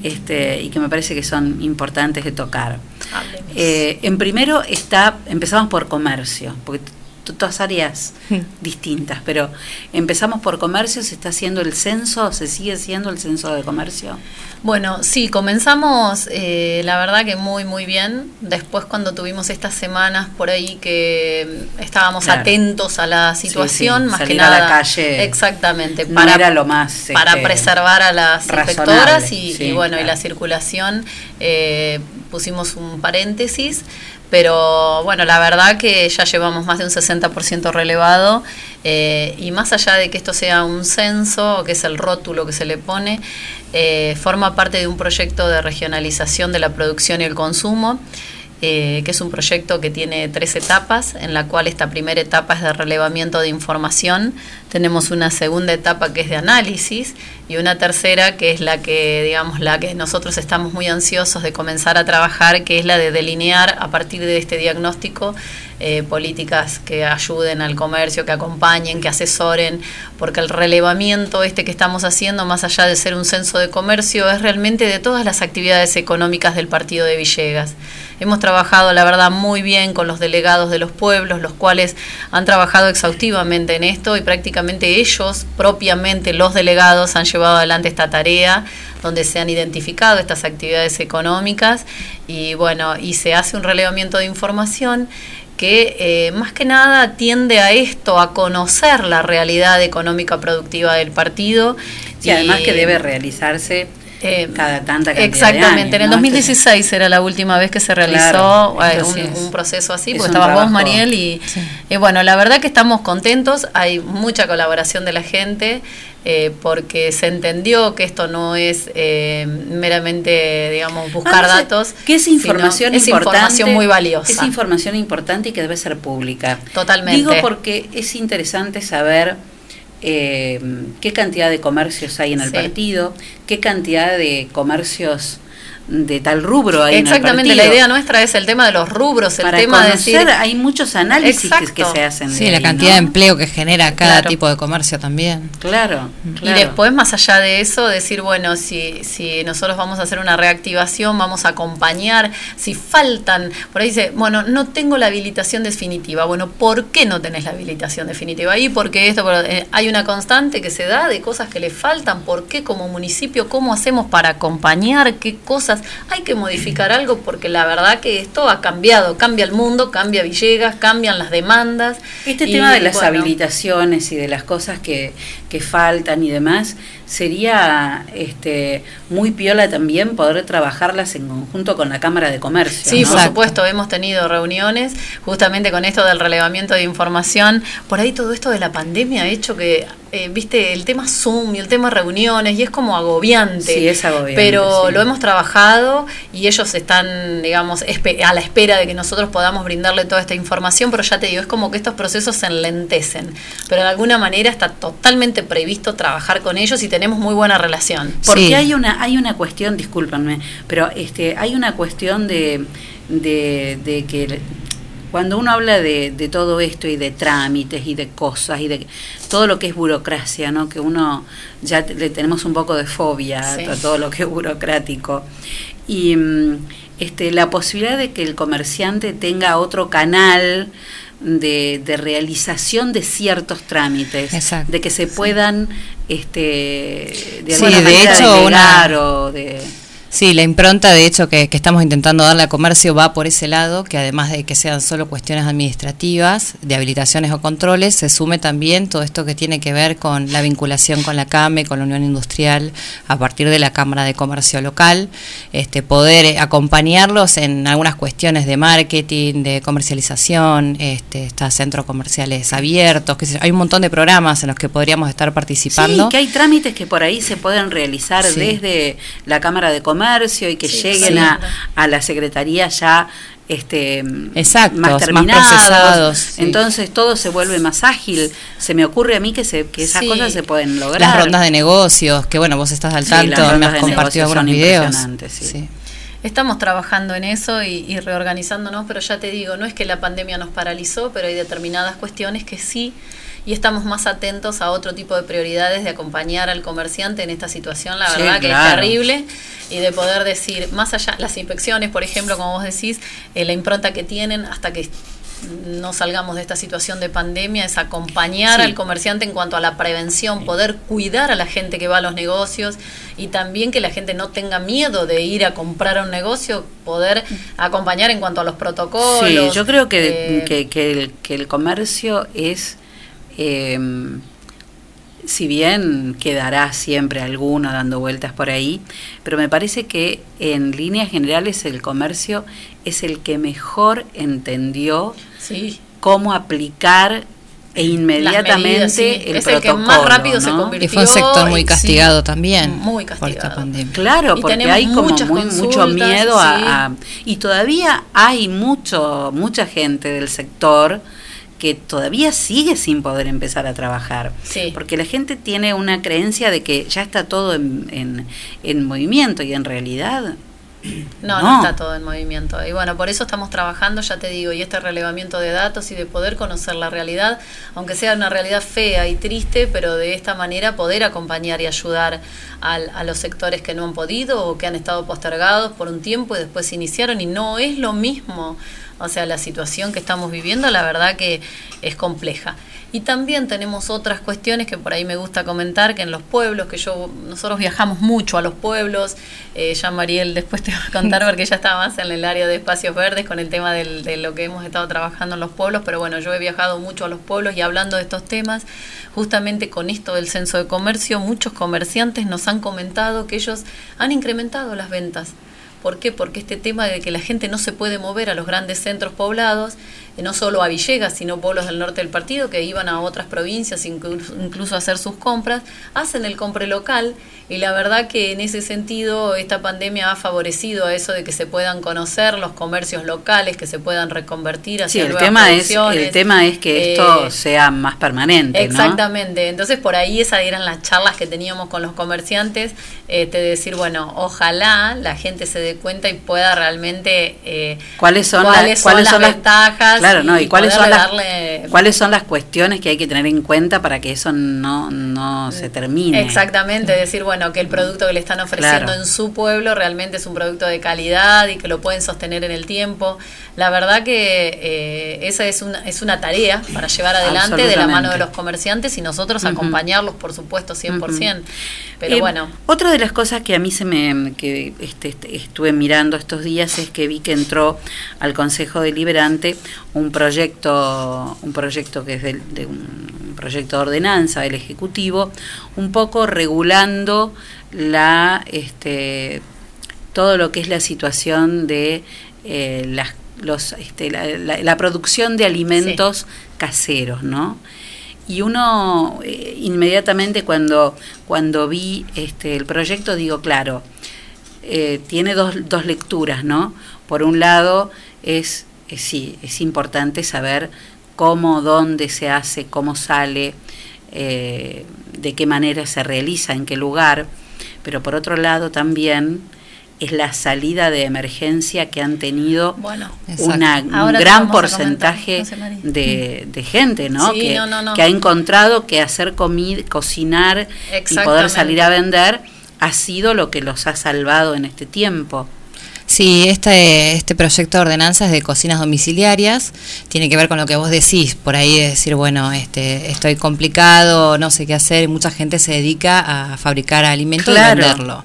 este y que me parece que son importantes de tocar. Hablemos. Eh, en primero está empezamos por comercio, porque todas áreas distintas, pero empezamos por comercio, se está haciendo el censo, se sigue haciendo el censo de comercio. Bueno, sí, comenzamos, eh, la verdad que muy, muy bien. Después cuando tuvimos estas semanas por ahí que estábamos Claro. atentos a la Sí, situación, sí, más que salir a nada. la calle Exactamente, no para, era lo más, para este, preservar a las inspectoras y, sí, y bueno, y la circulación, eh, pusimos un paréntesis. Pero bueno, la verdad que ya llevamos más de un 60% relevado eh, y más allá de que esto sea un censo, que es el rótulo que se le pone, eh, forma parte de un proyecto de regionalización de la producción y el consumo, eh, que es un proyecto que tiene tres etapas, en la cual esta primera etapa es de relevamiento de información, tenemos una segunda etapa que es de análisis y una tercera que es la que, digamos, la que nosotros estamos muy ansiosos de comenzar a trabajar, que es la de delinear a partir de este diagnóstico eh, políticas que ayuden al comercio, que acompañen, que asesoren, porque el relevamiento este que estamos haciendo, más allá de ser un censo de comercio, es realmente de todas las actividades económicas del partido de Villegas. Hemos trabajado, la verdad, muy bien con los delegados de los pueblos, los cuales han trabajado exhaustivamente en esto y prácticamente ellos, propiamente los delegados, han llevado adelante esta tarea donde se han identificado estas actividades económicas y bueno, y se hace un relevamiento de información que eh, más que nada atiende a esto, a conocer la realidad económica productiva del partido. Y además que debe realizarse Eh, cada tanta cantidad Exactamente, de en el años, ¿no? 2016 era la última vez que se realizó Claro, eh, un, es. un proceso así, Es porque estabas vos. Mariel, y, y bueno, la verdad que estamos contentos, hay mucha colaboración de la gente, eh, porque se entendió que esto no es eh, meramente, digamos, buscar Ah, no sé, datos. que es sino información es importante, información muy valiosa. Es información importante y que debe ser pública. Totalmente. Digo porque es interesante saber eh, qué cantidad de comercios hay en el Sí. partido, qué cantidad de comercios de tal rubro hay Exactamente, en el la idea nuestra es el tema de los rubros, el Para tema de conocer, decir... hay muchos análisis que, se hacen. de Sí, la ahí, cantidad ¿no? de empleo que genera cada Claro. tipo de comercio también. Claro, Y después, más allá de eso, decir, bueno, si, si nosotros vamos a hacer una reactivación, vamos a acompañar, si faltan, por ahí dice, bueno, no tengo la habilitación definitiva. Bueno, ¿por qué no tenés la habilitación definitiva ahí? Porque esto, pero, eh, hay una constante que se da de cosas que le faltan. ¿Por qué como municipio? ¿Cómo hacemos para acompañar? ¿Qué cosas? Hay que modificar algo porque la verdad que esto ha cambiado. Cambia el mundo, cambia Villegas, cambian las demandas. Este Y, tema de las bueno, habilitaciones y de las cosas que, que faltan y demás, sería este muy piola también poder trabajarlas en conjunto con la Cámara de Comercio. Sí, ¿no? por supuesto, hemos tenido reuniones justamente con esto del relevamiento de información. Por ahí todo esto de la pandemia ha hecho que, eh, viste, el tema Zoom y el tema reuniones, y es como agobiante. Sí, es agobiante, Pero sí. lo hemos trabajado y ellos están, digamos, a la espera de que nosotros podamos brindarle toda esta información, pero ya te digo, es como que estos procesos se enlentecen. Pero de alguna manera está totalmente previsto trabajar con ellos y tenemos muy buena relación. Porque hay una hay una cuestión, discúlpanme, pero este hay una cuestión de, de, de que cuando uno habla de, de todo esto y de trámites y de cosas y de todo lo que es burocracia, ¿no? Que uno ya le tenemos un poco de fobia Sí. a todo lo que es burocrático. Y mm, este la posibilidad de que el comerciante tenga otro canal de, de realización de ciertos trámites, Exacto. de que se puedan este de Sí, alguna de manera hecho, delegar una- o de Sí, la impronta, de hecho, que, que estamos intentando darle a comercio va por ese lado, que además de que sean solo cuestiones administrativas, de habilitaciones o controles, se sume también todo esto que tiene que ver con la vinculación con la CAME, con la Unión Industrial, a partir de la Cámara de Comercio Local, este, poder acompañarlos en algunas cuestiones de marketing, de comercialización, este, está centros comerciales abiertos, sé yo. hay un montón de programas en los que podríamos estar participando. Sí, que hay trámites que por ahí se pueden realizar Sí. desde la Cámara de Comercio y que Sí, lleguen sí. a, a la Secretaría ya este Exactos, más más terminados. procesados, sí. Entonces todo se vuelve más ágil. Se me ocurre a mí que, se, que esas Sí. cosas se pueden lograr. Las rondas de negocios, que bueno, vos estás al Sí, tanto, las me has de compartido algunos son videos. impresionantes, sí. Estamos trabajando en eso y, y reorganizándonos, pero ya te digo, no es que la pandemia nos paralizó, pero hay determinadas cuestiones que sí, y estamos más atentos a otro tipo de prioridades de acompañar al comerciante en esta situación, la Sí, verdad que claro. es terrible, y de poder decir, más allá, las inspecciones, por ejemplo, como vos decís, eh, la impronta que tienen hasta que no salgamos de esta situación de pandemia es acompañar Sí. al comerciante en cuanto a la prevención, poder cuidar a la gente que va a los negocios y también que la gente no tenga miedo de ir a comprar a un negocio, poder acompañar en cuanto a los protocolos. Sí, yo creo que, eh, que, que el, que el comercio es, eh, si bien quedará siempre alguno dando vueltas por ahí, pero me parece que en líneas generales el comercio es el que mejor entendió Sí. cómo aplicar e inmediatamente medidas, sí. el Es el que protocolo. más rápido se convirtió. Y fue un sector muy castigado sí, también muy por esta castigado. pandemia. Claro, Y porque hay como muy- mucho miedo a, sí. a- y todavía hay mucho mucha gente del sector que todavía sigue sin poder empezar a trabajar. Sí. Porque la gente tiene una creencia de que ya está todo en, en, en movimiento y en realidad No, no, está todo en movimiento. Y bueno, por eso estamos trabajando, ya te digo, y este relevamiento de datos y de poder conocer la realidad, aunque sea una realidad fea y triste, pero de esta manera poder acompañar y ayudar al- a los sectores que no han podido o que han estado postergados por un tiempo y después se iniciaron y no es lo mismo. O sea, la situación que estamos viviendo, la verdad que es compleja. Y también tenemos otras cuestiones que por ahí me gusta comentar, que en los pueblos, que yo nosotros viajamos mucho a los pueblos, eh, ya Mariel después te va a contar porque ella está más en el área de espacios verdes con el tema del- de lo que hemos estado trabajando en los pueblos, pero bueno, yo he viajado mucho a los pueblos y hablando de estos temas, justamente con esto del censo de comercio, muchos comerciantes nos han comentado que ellos han incrementado las ventas. ¿Por qué? Porque este tema de que la gente no se puede mover a los grandes centros poblados, eh, no solo a Villegas, sino pueblos del norte del partido que iban a otras provincias incluso, incluso a hacer sus compras, hacen el compre local y la verdad que en ese sentido esta pandemia ha favorecido a eso de que se puedan conocer los comercios locales, que se puedan reconvertir hacia sí, el nuevas tema es el tema es que esto Eh, sea más permanente, ¿no? Exactamente, entonces por ahí esas eran las charlas que teníamos con los comerciantes, eh, de decir, bueno, ojalá la gente se dé cuenta y pueda realmente eh, ¿Cuáles son, cuáles son cuáles las son las ventajas Claro, no, y cuáles son las cuáles son las cuestiones que hay que tener en cuenta para que eso no no se termine. Exactamente, decir, bueno, que el producto que le están ofreciendo Claro. en su pueblo realmente es un producto de calidad y que lo pueden sostener en el tiempo. La verdad que eh, esa es una, es una tarea para llevar adelante de la mano de los comerciantes y nosotros acompañarlos, por supuesto, 100%. Pero Eh, bueno, Otra de las cosas que a mí se me que este, este, estuve mirando estos días es que vi que entró al Consejo Deliberante un proyecto, un proyecto que es de, un proyecto de ordenanza del Ejecutivo, un poco regulando la este todo lo que es la situación de eh, las los este, la, la- la producción de alimentos caseros, ¿no? Y uno eh, inmediatamente cuando, cuando vi este, el proyecto digo, claro, eh, tiene dos, dos lecturas, ¿no? Por un lado es, es, sí, es importante saber cómo, dónde se hace, cómo sale, eh, de qué manera se realiza, en qué lugar, pero por otro lado también es la salida de emergencia que han tenido Bueno, una, un gran comentar, porcentaje de, de gente, ¿no? Sí, que, no, no, no. que ha encontrado que hacer comida, cocinar y poder salir a vender ha sido lo que los ha salvado en este tiempo. Sí, este, este proyecto de ordenanza es de cocinas domiciliarias, tiene que ver con lo que vos decís, por ahí de decir, bueno, este, estoy complicado, no sé qué hacer, mucha gente se dedica a fabricar alimentos Claro. y venderlo.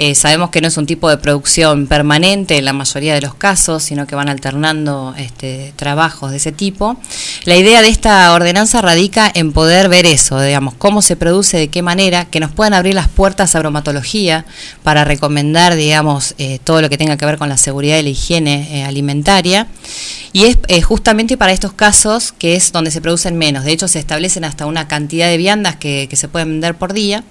Eh, sabemos que no es un tipo de producción permanente en la mayoría de los casos, sino que van alternando este, trabajos de ese tipo. La idea de esta ordenanza radica en poder ver eso, digamos, cómo se produce, de qué manera, que nos puedan abrir las puertas a bromatología para recomendar, digamos, eh, todo lo que tenga que ver con la seguridad y la higiene eh, alimentaria. Y es eh, justamente para estos casos que es donde se producen menos. De hecho, se establecen hasta una cantidad de viandas que, se pueden vender por día.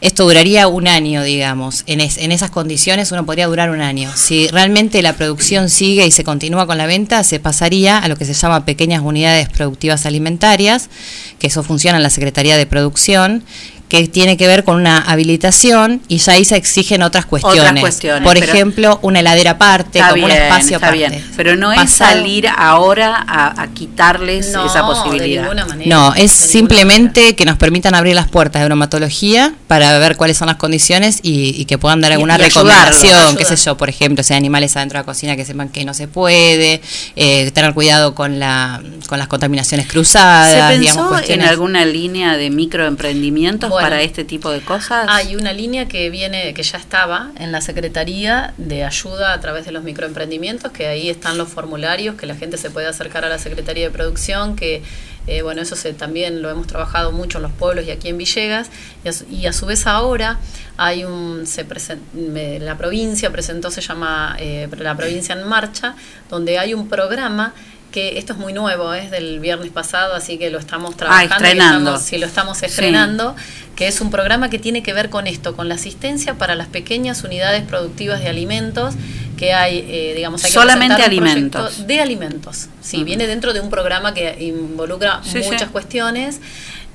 Esto duraría un año, digamos. En, en esas condiciones uno podría durar un año. Si realmente la producción sigue y se continúa con la venta, se pasaría a lo que se llama pequeñas unidades productivas alimentarias, que eso funciona en la Secretaría de Producción, que tiene que ver con una habilitación y ya ahí se exigen otras cuestiones. cuestiones, Por ejemplo, una heladera aparte, como bien, un espacio está aparte. bien. Pero no es salir ahora a, a quitarles No, esa de posibilidad. ninguna manera. No, es simplemente que nos permitan abrir las puertas de bromatología para ver cuáles son las condiciones y, y que puedan dar alguna y recomendación, qué sé yo, por ejemplo, si hay animales adentro de la cocina que sepan que no se puede, eh, tener cuidado con la con las contaminaciones cruzadas, ¿Se digamos, pensó en cuestiones. alguna línea de microemprendimientos Bueno. Para este tipo de cosas? Hay una línea que viene, que ya estaba en la Secretaría de Ayuda a través de los microemprendimientos, que ahí están los formularios, que la gente se puede acercar a la Secretaría de Producción, que eh, bueno, eso se, también lo hemos trabajado mucho en los pueblos y aquí en Villegas, y a, su- y a su vez ahora hay un, se presen- me- la provincia presentó, se llama eh, La Provincia en Marcha, donde hay un programa que esto es muy nuevo, es del viernes pasado, así que lo estamos trabajando. y Ah, estrenando. estamos- sí, lo estamos Sí. estrenando que es un programa que tiene que ver con esto, con la asistencia para las pequeñas unidades productivas de alimentos que hay, eh, digamos, hay que Solamente alimentos. de alimentos. Sí, viene dentro de un programa que involucra Sí, sí. muchas cuestiones.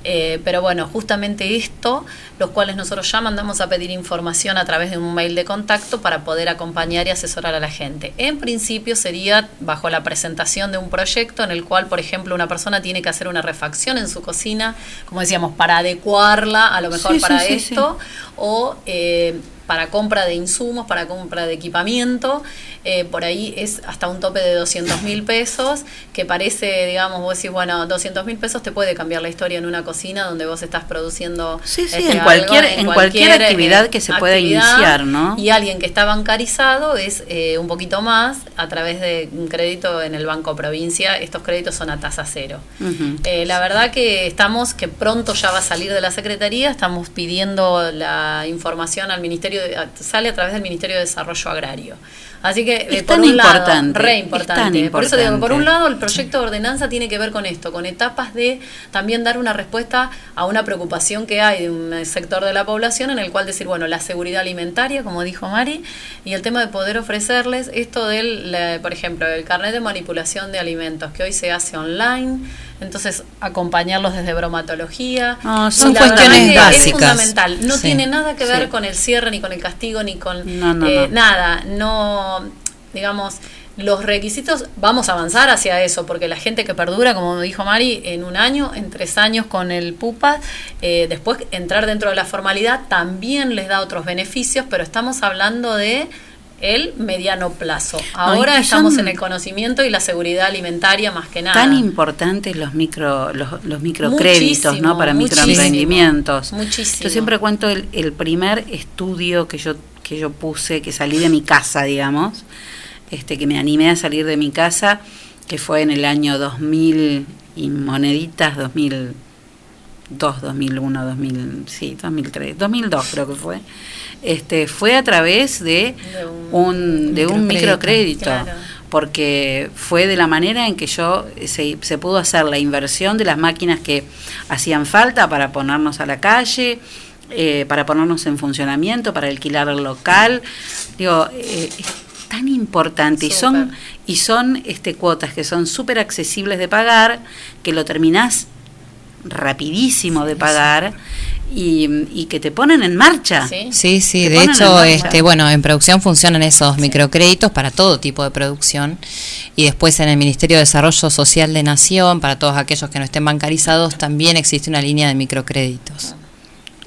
Eh, pero bueno, justamente esto, los cuales nosotros ya mandamos a pedir información a través de un mail de contacto para poder acompañar y asesorar a la gente. En principio sería bajo la presentación de un proyecto en el cual, por ejemplo, una persona tiene que hacer una refacción en su cocina, como decíamos, para adecuarla a lo mejor Sí, para sí, sí, sí. esto, o eh, para compra de insumos, para compra de equipamiento, eh, por ahí es hasta un tope de 200 mil pesos, que parece, digamos, vos decís, bueno, 200 mil pesos te puede cambiar la historia en una cocina donde vos estás produciendo Sí, sí, este, en algo, cualquier- en cualquier actividad que se pueda iniciar, ¿no? Y alguien que está bancarizado es eh, un poquito más a través de un crédito en el Banco Provincia. Estos créditos son a tasa cero. Eh, la verdad que estamos, que pronto ya va a salir de la Secretaría, estamos pidiendo la información al Ministerio, de- sale a través del Ministerio de Desarrollo Agrario. Así que, eh, Es por tan un lado, importante, re importante. tan Por eso digo, por un importante. lado, el proyecto de ordenanza tiene que ver con esto, con etapas de también dar una respuesta a una preocupación que hay de un sector de la población en el cual decir, bueno, la seguridad alimentaria, como dijo Mari, y el tema de poder ofrecerles esto del, por ejemplo, el carnet de manipulación de alimentos, que hoy se hace online, entonces acompañarlos desde bromatología. Y son la cuestiones que básicas. Es fundamental. No Sí. tiene nada que ver Sí. con el cierre, ni con el castigo, ni con No, no, eh, no. nada. No, digamos, los requisitos, vamos a avanzar hacia eso, porque la gente que perdura, como dijo Mari, en un año, en tres años con el PUPA, eh, después entrar dentro de la formalidad también les da otros beneficios, pero estamos hablando de el mediano plazo. Ahora y estamos en el conocimiento y la seguridad alimentaria más que nada. Tan importantes los micro los, los microcréditos, Muchísimo, ¿no? Para muchísimo, microemprendimientos. muchísimo. Yo siempre cuento el, el primer estudio que yo que yo puse, que salí de mi casa, digamos, este que me animé a salir de mi casa, que fue en el año 2000 y moneditas 2002, 2001, 2000, sí, 2003, 2002 creo que fue. Este fue a través de un de un microcrédito. Claro. porque fue de la manera en que yo se, se pudo hacer la inversión de las máquinas que hacían falta para ponernos a la calle, eh, para ponernos en funcionamiento, para alquilar el local. Digo, eh, es tan importante y son y son este cuotas que son súper accesibles de pagar, que lo terminás rapidísimo de pagar y, y que te ponen en marcha. Sí, sí, Te de hecho, este, bueno, en producción funcionan esos microcréditos para todo tipo de producción y después en el Ministerio de Desarrollo Social de Nación, para todos aquellos que no estén bancarizados, también existe una línea de microcréditos.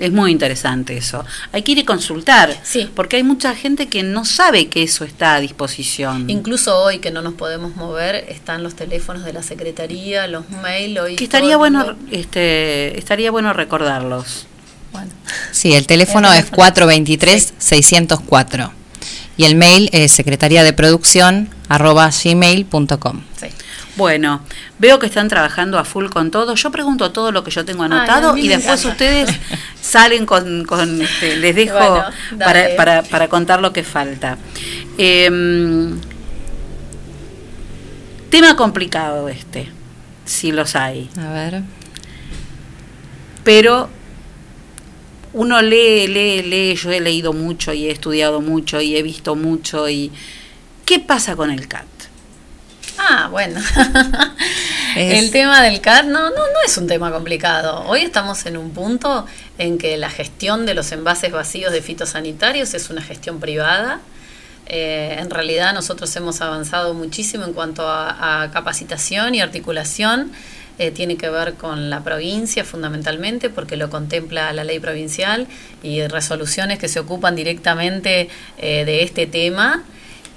Es muy interesante eso. Hay que ir y consultar, porque hay mucha gente que no sabe que eso está a disposición. Incluso hoy que no nos podemos mover, están los teléfonos de la secretaría, los mail hoy. Que estaría el bueno, este, estaría bueno recordarlos. Sí, el teléfono es 423-604 y el mail es secretaría de producción arroba gmail.com. Bueno, veo que están trabajando a full con todo. Yo pregunto todo lo que yo tengo anotado y después encanta. ustedes salen con, con, este, les dejo Bueno, para, para, para contar lo que falta. Em, tema complicado este, si los hay. A ver. Pero uno lee, lee, lee, yo he leído mucho y he estudiado mucho y he visto mucho y ¿qué pasa con el CAT? Ah, bueno. Es- El tema del CAT no, no, no es un tema complicado. Hoy estamos en un punto en que la gestión de los envases vacíos de fitosanitarios es una gestión privada. Eh, en realidad nosotros hemos avanzado muchísimo en cuanto a, a capacitación y articulación. Eh, tiene que ver con la provincia fundamentalmente porque lo contempla la ley provincial y resoluciones que se ocupan directamente eh, de este tema.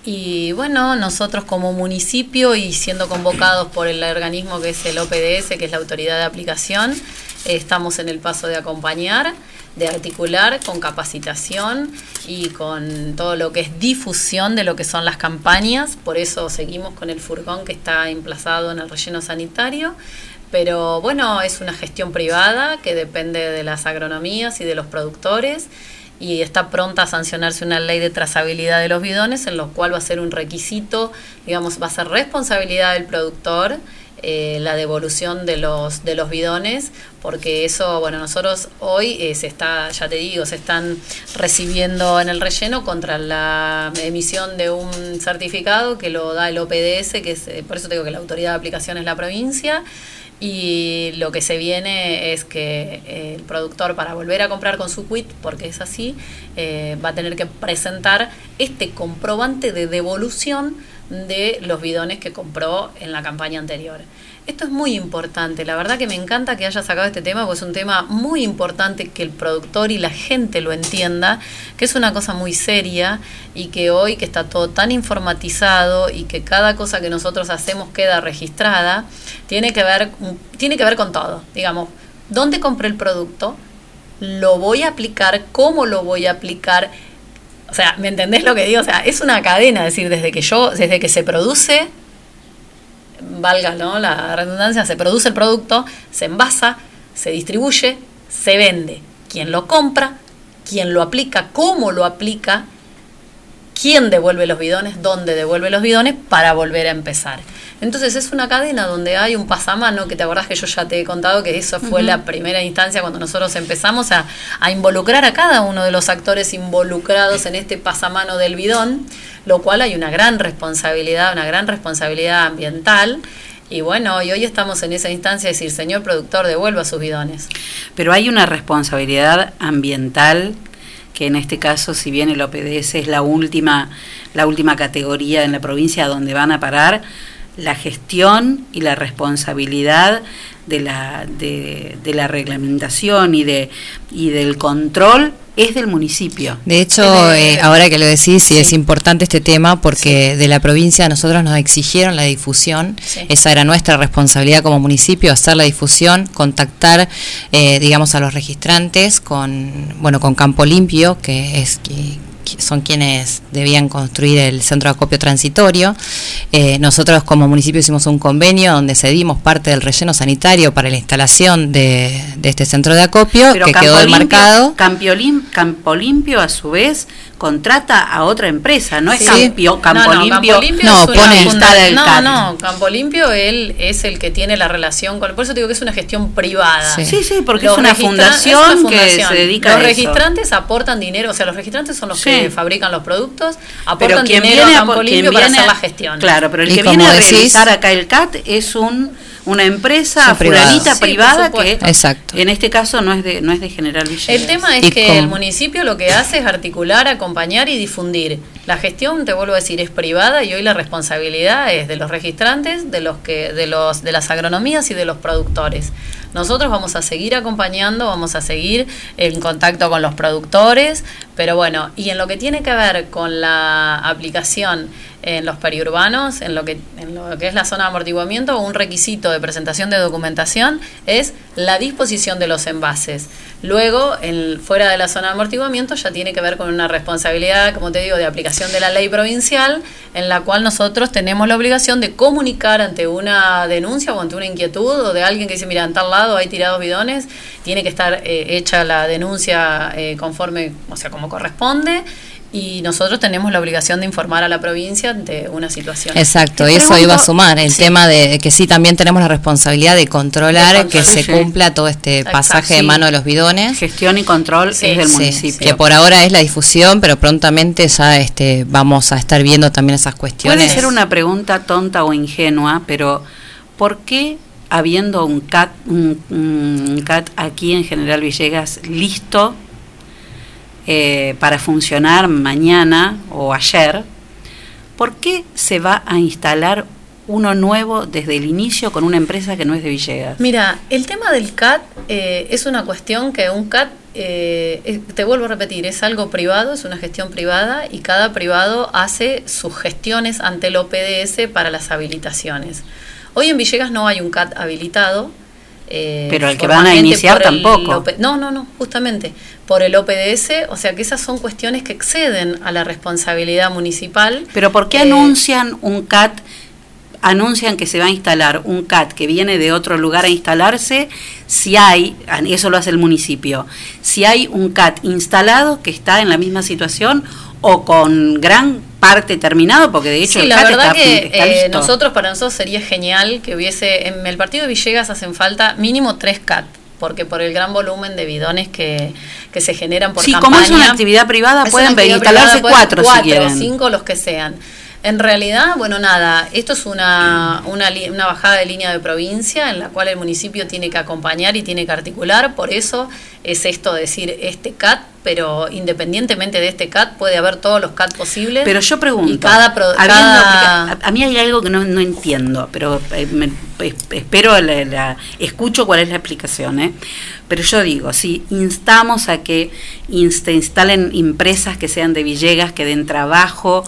Y bueno, nosotros como municipio y siendo convocados por el organismo que es el OPDS, que es la autoridad de aplicación, estamos en el paso de acompañar, de articular con capacitación y con todo lo que es difusión de lo que son las campañas. Por eso seguimos con el furgón que está emplazado en el relleno sanitario. Pero bueno, es una gestión privada que depende de las agronomías y de los productores y está pronta a sancionarse una ley de trazabilidad de los bidones, en lo cual va a ser un requisito, digamos, va a ser responsabilidad del productor eh, la devolución de los de los bidones, porque eso, bueno, nosotros hoy eh, se está, ya te digo, se están recibiendo en el relleno contra la emisión de un certificado que lo da el OPDS, que es, eh, por eso te digo que la autoridad de aplicación es la provincia. Y lo que se viene es que eh, el productor para volver a comprar con su quit, porque es así, eh, va a tener que presentar este comprobante de devolución de los bidones que compró en la campaña anterior. Esto es muy importante, la verdad que me encanta que haya sacado este tema, porque es un tema muy importante que el productor y la gente lo entienda, que es una cosa muy seria y que hoy que está todo tan informatizado y que cada cosa que nosotros hacemos queda registrada, tiene que ver, tiene que ver con todo. Digamos, ¿dónde compré el producto? ¿Lo voy a aplicar? ¿Cómo lo voy a aplicar? O sea, ¿me entendés lo que digo? O sea, es una cadena, es decir, desde que yo, desde que se produce, valga ¿no? la redundancia, se produce el producto, se envasa, se distribuye, se vende. ¿Quién lo compra? ¿Quién lo aplica? ¿Cómo lo aplica? ¿Quién devuelve los bidones? ¿Dónde devuelve los bidones? Para volver a empezar. Entonces es una cadena donde hay un pasamano, que te acordás que yo ya te he contado que eso fue la primera instancia cuando nosotros empezamos a, a involucrar a cada uno de los actores involucrados en este pasamano del bidón, lo cual hay una gran responsabilidad, una gran responsabilidad ambiental. Y bueno, y hoy estamos en esa instancia de decir, señor productor, devuelva sus bidones. Pero hay una responsabilidad ambiental que en este caso, si bien el OPDS es la última, la última categoría en la provincia donde van a parar, la gestión y la responsabilidad de la, de, de la reglamentación y, de, y del control es del municipio. De hecho, eh, ahora que lo decís, sí, es importante este tema porque de la provincia nosotros nos exigieron la difusión. Esa era nuestra responsabilidad como municipio, hacer la difusión, contactar, eh, digamos, a los registrantes con, bueno, con Campo Limpio, que es que son quienes debían construir el centro de acopio transitorio. Eh, nosotros como municipio hicimos un convenio donde cedimos parte del relleno sanitario para la instalación de, de este centro de acopio, Pero que Campo quedó Limpio- Lim- Campo Limpio, a su vez, contrata a otra empresa, no es. Campio, Campo No, no, Limpio. Campo Limpio no, es una pone del no, CAT. no, Campo Limpio él es el que tiene la relación con, por eso te digo que es una gestión privada. Sí. Sí, sí, porque Los es una fundación es una que se dedica los a eso. registrantes aportan dinero, o sea, los registrantes son los Sí. que fabrican los productos, Pero aportan quien dinero viene a Campo Limpio para viene hacer a- la gestión. Claro, pero el Y que viene a decís- realizar acá el CAT es un una empresa fulanita Sí, privada que. Exacto. en este caso no es de no es de General Villegas. El tema es Y que con- el municipio lo que hace es articular, acompañar y difundir. La gestión, te vuelvo a decir, es privada y hoy la responsabilidad es de los registrantes, de los que, de los, de las agronomías y de los productores. Nosotros vamos a seguir acompañando, vamos a seguir en contacto con los productores, pero bueno, y en lo que tiene que ver con la aplicación en los periurbanos, en lo que, en lo que es la zona de amortiguamiento, un requisito de presentación de documentación es la disposición de los envases. Luego, fuera de la zona de amortiguamiento, ya tiene que ver con una responsabilidad, como te digo, de aplicación de la ley provincial, en la cual nosotros tenemos la obligación de comunicar ante una denuncia o ante una inquietud o de alguien que dice, mira, en tal lado hay tirados bidones, tiene que estar eh, hecha la denuncia eh, conforme, o sea, como corresponde. Y nosotros tenemos la obligación de informar a la provincia de una situación. Exacto, y eso iba a sumar, el Sí. tema de que sí también tenemos la responsabilidad de controlar De que se sí. cumpla todo este Exacto, pasaje de sí. mano de los bidones. Gestión y control es del Sí, municipio. que por ahora es la difusión, pero prontamente ya este vamos a estar viendo también esas cuestiones. Puede ser una pregunta tonta o ingenua, pero ¿por qué habiendo un CAT, un, un CAT aquí en General Villegas listo eh, para funcionar mañana o ayer, ¿por qué se va a instalar uno nuevo desde el inicio con una empresa que no es de Villegas? Mira, el tema del CAT eh, es una cuestión que un CAT, eh, te vuelvo a repetir, es algo privado, es una gestión privada y cada privado hace sus gestiones ante el OPDS para las habilitaciones. Hoy en Villegas no hay un CAT habilitado. Eh, Pero el que van a iniciar tampoco. OP no, no, no, justamente por el OPDS, o sea que esas son cuestiones que exceden a la responsabilidad municipal. Pero ¿por qué Eh, anuncian un CAT? Anuncian que se va a instalar un CAT que viene de otro lugar a instalarse si hay, eso lo hace el municipio, si hay un CAT instalado que está en la misma situación o con gran parte terminado, porque de hecho Sí, el la verdad está, que está eh, nosotros, para nosotros sería genial que hubiese, en el partido de Villegas hacen falta mínimo tres CAT, porque por el gran volumen de bidones que, que se generan por Sí, campaña. como es una actividad privada, pueden actividad instalarse privada, pueden cuatro si cuatro, quieren. cinco, los que sean. En realidad, bueno, nada, esto es una, una, una bajada de línea de provincia en la cual el municipio tiene que acompañar y tiene que articular, por eso es esto de decir este CAT, pero independientemente de este CAT puede haber todos los CAT posibles. Pero yo pregunto, cada, pro- cada- a, a mí hay algo que no, no entiendo, pero eh, me- espero, la, la- escucho cuál es la explicación. ¿eh? Pero yo digo, si instamos a que inst- instalen empresas que sean de Villegas, que den trabajo,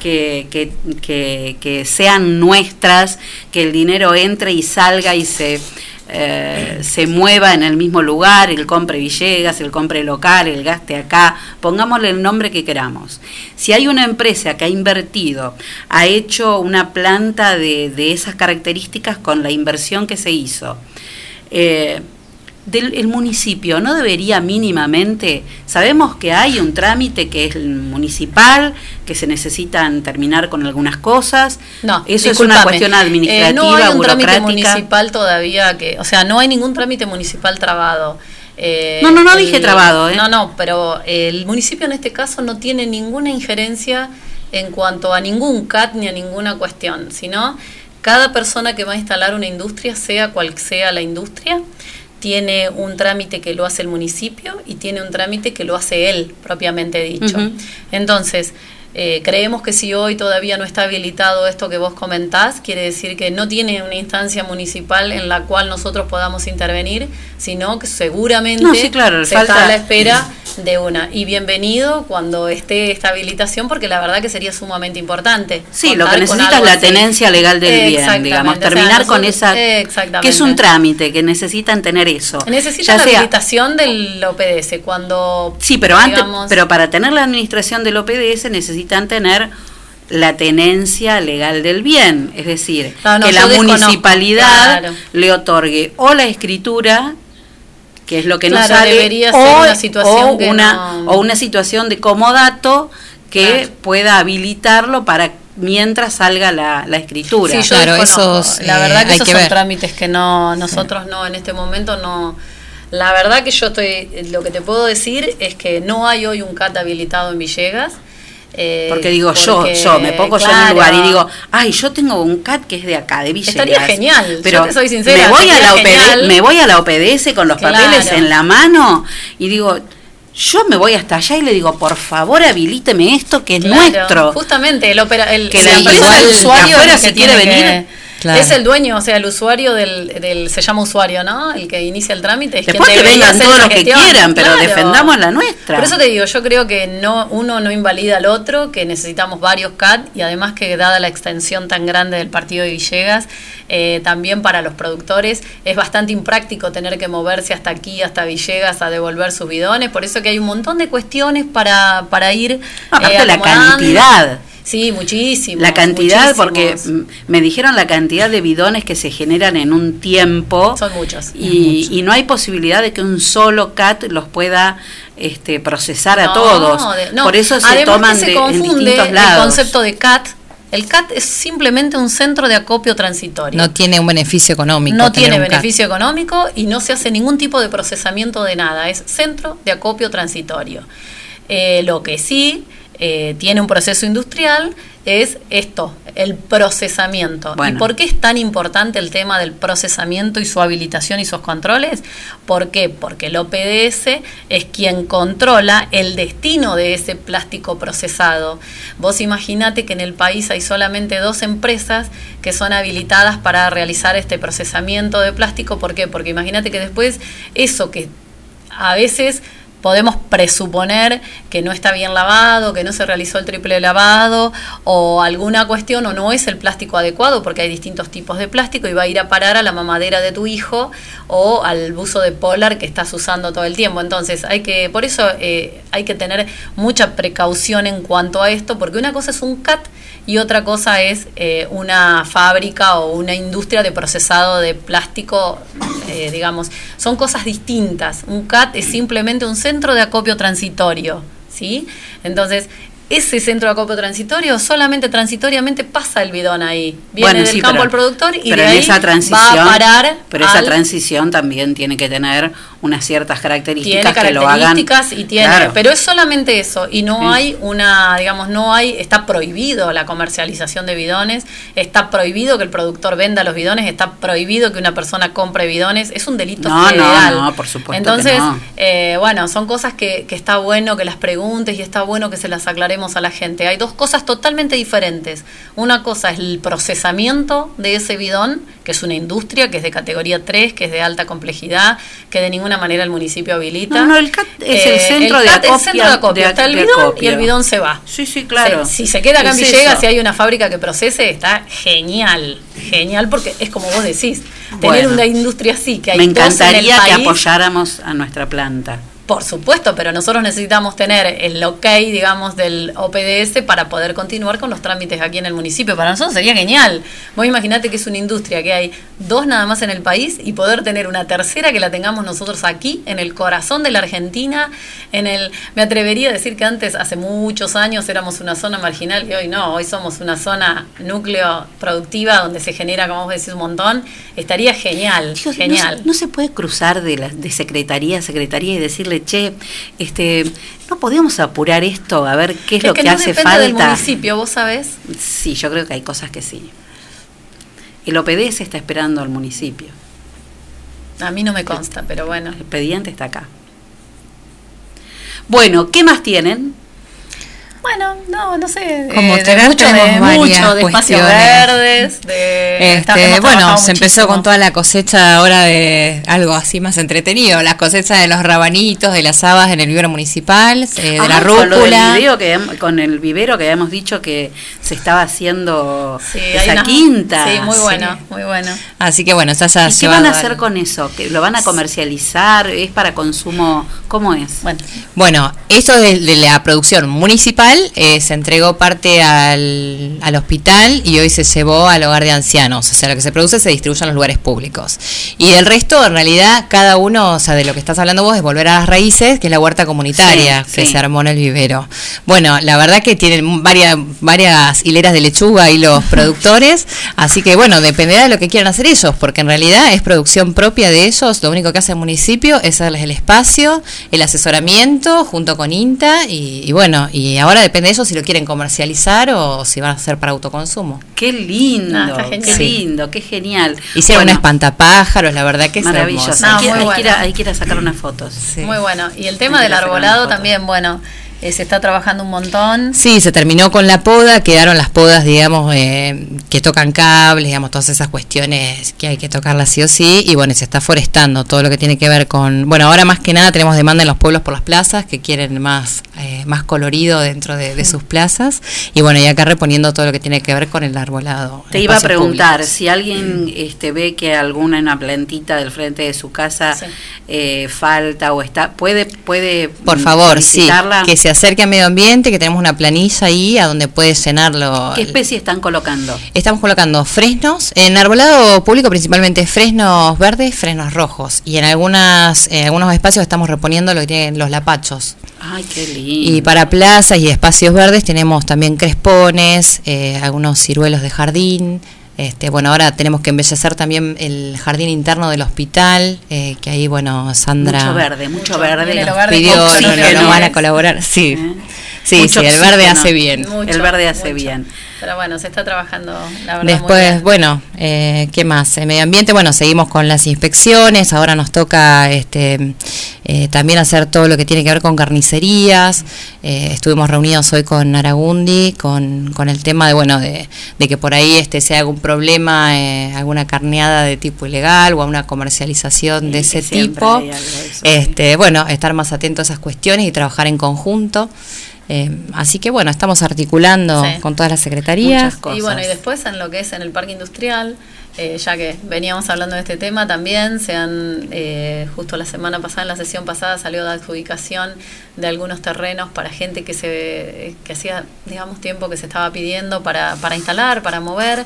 que, que, que, que sean nuestras, que el dinero entre y salga y se... eh, se mueva en el mismo lugar, el compre Villegas, el compre local, el gaste acá, pongámosle el nombre que queramos. Si hay una empresa que ha invertido, ha hecho una planta de, de esas características con la inversión que se hizo, eh, del el municipio no debería mínimamente, sabemos que hay un trámite que es municipal, que se necesitan terminar con algunas cosas, No, eso es una cuestión administrativa, Eh, no hay un trámite municipal todavía que, o sea, no hay ningún trámite municipal trabado. Eh, No, no, no el- dije trabado, ¿eh? No, no, pero el municipio en este caso no tiene ninguna injerencia en cuanto a ningún CAT ni a ninguna cuestión, sino cada persona que va a instalar una industria, sea cual sea la industria, tiene un trámite que lo hace el municipio y tiene un trámite que lo hace él, propiamente dicho. Entonces, eh, creemos que si hoy todavía no está habilitado esto que vos comentás, quiere decir que no tiene una instancia municipal en la cual nosotros podamos intervenir, sino que seguramente No, sí, claro, se falta- está a la espera de una. Y bienvenido cuando esté esta habilitación, porque la verdad que sería sumamente importante. Sí, lo que necesita es la así. tenencia legal del bien, digamos, o sea, terminar con esa, que es un trámite, que necesitan tener eso. Necesita Ya la sea- habilitación del OPDS cuando Sí, pero antes, pero para tener la administración del OPDS necesitan tener la tenencia legal del bien, es decir, No, no, que la municipalidad claro. le otorgue o la escritura, que es lo que Claro, nos sale, debería o, ser una situación o que una, no- o una situación de comodato que pueda habilitarlo para mientras salga la, la escritura. Sí, yo Claro, esos, la eh, verdad que esos que son ver. trámites que no nosotros no en este momento no la verdad que yo estoy lo que te puedo decir es que no hay hoy un CAT habilitado en Villegas eh, Porque digo porque, yo, yo me pongo yo en un lugar y digo, ay, yo tengo un CAT que es de acá, de Villegas. Estaría genial, yo Pero te soy sincera, me voy a la OPD, me voy a la OPDS con los Claro. papeles en la mano y digo, yo me voy hasta allá y le digo, por favor, habilíteme esto que es Claro, nuestro. Justamente, el, opera, el Que la empresa del de usuario afuera que quiere venir, que- Claro. Es el dueño, o sea, el usuario del, del- se llama usuario, ¿no? El que inicia el trámite. Es Después quien que vengan todos los que quieran, pero Claro. defendamos la nuestra. Por eso te digo, yo creo que no uno no invalida al otro, que necesitamos varios CAT y además que dada la extensión tan grande del partido de Villegas, eh, también para los productores es bastante impráctico tener que moverse hasta aquí, hasta Villegas, a devolver sus bidones. Por eso que hay un montón de cuestiones para, para ir... eh, Aparte la acomodando. cantidad. Sí, muchísimo. La cantidad, muchísimos. porque me dijeron la cantidad de bidones que se generan en un tiempo. Son muchos. Y, y no hay posibilidad de que un solo CAT los pueda este, procesar a todos. de- no. Por eso se Además que toman se de, en confunde distintos lados. El concepto de CAT. El CAT es simplemente un centro de acopio transitorio. No tiene un beneficio económico. No tiene CAT. beneficio económico y no se hace ningún tipo de procesamiento de nada. Es centro de acopio transitorio. Eh, lo que sí eh, tiene un proceso industrial es esto, el procesamiento. Bueno. ¿Y por qué es tan importante el tema del procesamiento y su habilitación y sus controles? ¿Por qué? Porque el OPDS es quien controla el destino de ese plástico procesado. Vos imaginate que en el país hay solamente dos empresas que son habilitadas para realizar este procesamiento de plástico. ¿Por qué? Porque imagínate que después eso que a veces podemos presuponer que no está bien lavado, que no se realizó el triple lavado o alguna cuestión o no es el plástico adecuado porque hay distintos tipos de plástico y va a ir a parar a la mamadera de tu hijo o al buzo de polar que estás usando todo el tiempo. Entonces, hay que por eso eh, hay que tener mucha precaución en cuanto a esto porque una cosa es un CAT y otra cosa es eh, una fábrica o una industria de procesado de plástico, eh, digamos, son cosas distintas. Un CAT es simplemente un centro de acopio transitorio, ¿sí? Entonces, ese centro de acopio transitorio solamente transitoriamente pasa el bidón ahí. Viene Bueno, del sí, campo pero- al productor y pero de en ahí esa transición, va a parar pero esa al- transición también tiene que tener unas ciertas características tiene que lo hagan. características y tiene, Claro. pero es solamente eso y no Sí. hay una, digamos, no hay, está prohibido la comercialización de bidones, está prohibido que el productor venda los bidones, está prohibido que una persona compre bidones, es un delito No, no, federal. no, por supuesto que Entonces, no. eh, bueno, son cosas que, que está bueno que las preguntes y está bueno que se las aclaremos a la gente. Hay dos cosas totalmente diferentes. Una cosa es el procesamiento de ese bidón, que es una industria, que es de categoría 3, que es de alta complejidad, que de ninguna manera el municipio habilita. No, no, el CAT es el centro el de CAT acopio- centro de acopio. de- Está el bidón y el bidón se va. Sí, sí, claro. Se- si se queda acá en Villegas, si hay una fábrica que procese, está genial. Genial porque es como vos decís. Tener una industria así, que hay Me en el encantaría que apoyáramos a nuestra planta. Por supuesto, pero nosotros necesitamos tener el ok, digamos, del OPDS para poder continuar con los trámites aquí en el municipio. Para nosotros sería genial. Vos imaginate que es una industria que hay dos nada más en el país y poder tener una tercera que la tengamos nosotros aquí, en el corazón de la Argentina, en el, me atrevería a decir que antes, hace muchos años, éramos una zona marginal y hoy no, hoy somos una zona núcleo productiva donde se genera, como vos decís, un montón. Estaría genial, genial. No, se puede cruzar de, la, de secretaría a secretaría y decirle, che, este, no podemos apurar esto a ver qué es, Es lo que que, no hace depende falta. del municipio, vos sabés. Sí, yo creo que hay cosas que sí. El OPDS está esperando al municipio. A mí no me consta, pero bueno. El expediente está acá. Bueno, ¿qué más tienen? Bueno, no, no sé. Como eh, de mucho, de, mucho, de espacios verdes, de... Este, bueno, se empezó muchísimo. con toda la cosecha ahora de algo así más entretenido, las cosechas de los rabanitos, de las habas en el vivero municipal, eh, de la Ah, con del rúcula. video que con el vivero que habíamos dicho que se estaba haciendo Sí, esa unas- quinta. Sí, muy bueno, muy bueno. Así que bueno, está ya ¿Y qué van a al- hacer con eso? ¿Que ¿Lo van a comercializar? ¿Es para consumo? ¿Cómo es? Bueno, Bueno, eso de, de la producción municipal eh, se entregó parte al, al hospital y hoy se llevó al hogar de ancianos. O sea, lo que se produce se distribuye en los lugares públicos. Y el resto, en realidad, cada uno, o sea, de lo que estás hablando vos es volver a las raíces, que es la huerta comunitaria Sí, que sí. se armó en el vivero. Bueno, la verdad que tienen varias, varias hileras de lechuga y los productores. Así que bueno, dependerá de lo que quieran hacer ellos, porque en realidad es producción propia de ellos. Lo único que hace el municipio es darles el espacio, el asesoramiento junto con INTA y, y bueno, y ahora depende de ellos si lo quieren comercializar o si van a hacer para autoconsumo. Qué lindo, qué Sí. lindo, qué genial. Hicieron Bueno, un espantapájaros, la verdad que es Maravilloso. No, hay, que, muy hay que bueno. ir a, hay que ir a sacar unas fotos. Sí. Muy bueno. Y el tema del arbolado también, bueno, Eh, se está trabajando un montón. Sí, se terminó con la poda, quedaron las podas, digamos, eh, que tocan cables, digamos, todas esas cuestiones que hay que tocarlas sí o sí, y bueno, se está forestando todo lo que tiene que ver con, bueno, ahora más que nada tenemos demanda en los pueblos por las plazas, que quieren más, eh, más colorido dentro de, de sus plazas, y bueno, y acá reponiendo todo lo que tiene que ver con el arbolado. Te iba a preguntar, públicos. si alguien este, ve que alguna en una plantita del frente de su casa eh, falta o está, puede, puede Por favor, sí, que se acerque a medio ambiente, que tenemos una planilla ahí a donde puede llenarlo. ¿Qué especie están colocando? Estamos colocando fresnos, en arbolado público principalmente fresnos verdes, fresnos rojos, y en algunas en algunos espacios estamos reponiendo lo que tienen los lapachos. Ay, qué lindo. Y para plazas y espacios verdes tenemos también crespones, eh, algunos ciruelos de jardín. Este, bueno, ahora tenemos que embellecer también el jardín interno del hospital, eh, que ahí, bueno, Sandra Mucho verde, mucho verde. nos hogar de pidió, no, no, no van a colaborar. Sí, sí, Mucho sí, el verde oxígeno. hace bien. Mucho, el verde hace mucho. bien. Pero bueno, se está trabajando, la verdad. muy Después, bien. bueno, eh, ¿qué más? En medio ambiente, bueno, seguimos con las inspecciones, ahora nos toca este, eh, también hacer todo lo que tiene que ver con carnicerías, Eh, estuvimos reunidos hoy con Aragundi con, con el tema de, bueno, de, de que por ahí este sea algún problema, eh, alguna carneada de tipo ilegal o una comercialización de ese tipo. eso. Este, bueno, estar más atentos a esas cuestiones y trabajar en conjunto. Eh, así que bueno, estamos articulando Sí. con todas las secretarías. Y bueno, y después en lo que es en el parque industrial, eh, ya que veníamos hablando de este tema, también se han, eh, justo la semana pasada, en la sesión pasada, salió de adjudicación de algunos terrenos para gente que se que hacía, digamos, tiempo que se estaba pidiendo para, para instalar, para mover.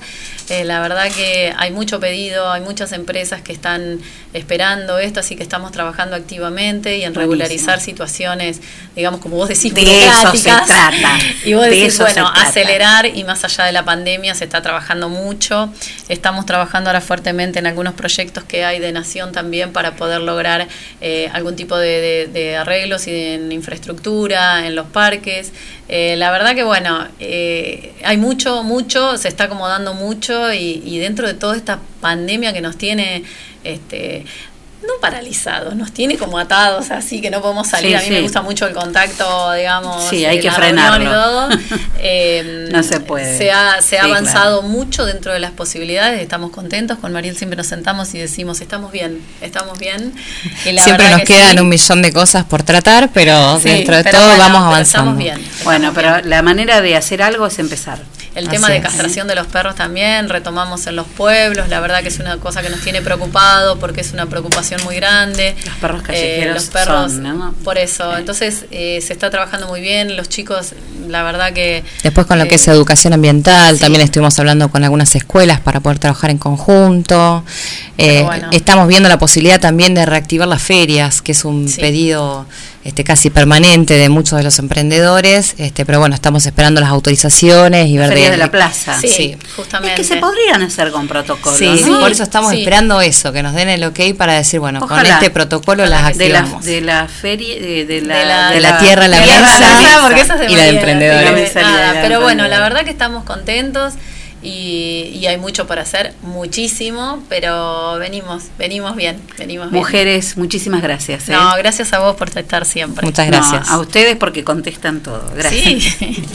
Eh, la verdad que hay mucho pedido, hay muchas empresas que están esperando esto, así que estamos trabajando activamente y en Buenísimo. regularizar situaciones, digamos, como vos decís, De eso se trata. Y vos De decís, bueno, acelerar y más allá de la pandemia se está trabajando mucho. Estamos trabajando ahora fuertemente en algunos proyectos que hay de Nación también para poder lograr eh, algún tipo de, de- de arreglos y de- infraestructura, en los parques. Eh, la verdad que bueno, eh, hay mucho, mucho, se está acomodando mucho y, y dentro de toda esta pandemia que nos tiene... Este, no paralizados, nos tiene como atados así que no podemos salir. Sí, a mí me gusta mucho el contacto, digamos. Sí, hay que frenarlo. y todo. Eh, No se puede. Se ha, se ha Sí, avanzado mucho dentro de las posibilidades, estamos contentos. Con Mariel siempre nos sentamos y decimos, estamos bien, estamos bien. Y la Siempre nos que quedan un millón de cosas por tratar, pero dentro de pero todo bueno, vamos avanzando. estamos bien. Bueno, pero la manera de hacer algo es empezar. El tema Así de es. castración de los perros también, retomamos en los pueblos, la verdad que es una cosa que nos tiene preocupado porque es una preocupación muy grande. Los perros callejeros los perros, son, ¿no? por eso. Entonces eh, se está trabajando muy bien, los chicos, la verdad que... Después con lo que eh, es educación ambiental, también estuvimos hablando con algunas escuelas para poder trabajar en conjunto. Eh, bueno. Estamos viendo la posibilidad también de reactivar las ferias, que es un Sí. pedido este, casi permanente de muchos de los emprendedores, este, pero bueno, estamos esperando las autorizaciones y ver Feria de la plaza. Sí, Sí. justamente. Es que se podrían hacer con protocolo. Sí, ¿no? por eso estamos sí. esperando eso, que nos den el ok para decir, bueno, con este protocolo las de la, activamos. de la feria de, de la, De la- de la tierra a la Tierra a mesa, mesa, porque esa es de y la de emprendedores. la La de- nada, la de pero bueno, la verdad que estamos contentos y, y hay mucho por hacer, muchísimo, pero venimos, venimos bien, venimos bien. Mujeres, muchísimas gracias. ¿eh? No, gracias a vos por estar siempre. Muchas No, gracias. a ustedes porque contestan todo. Gracias. Sí.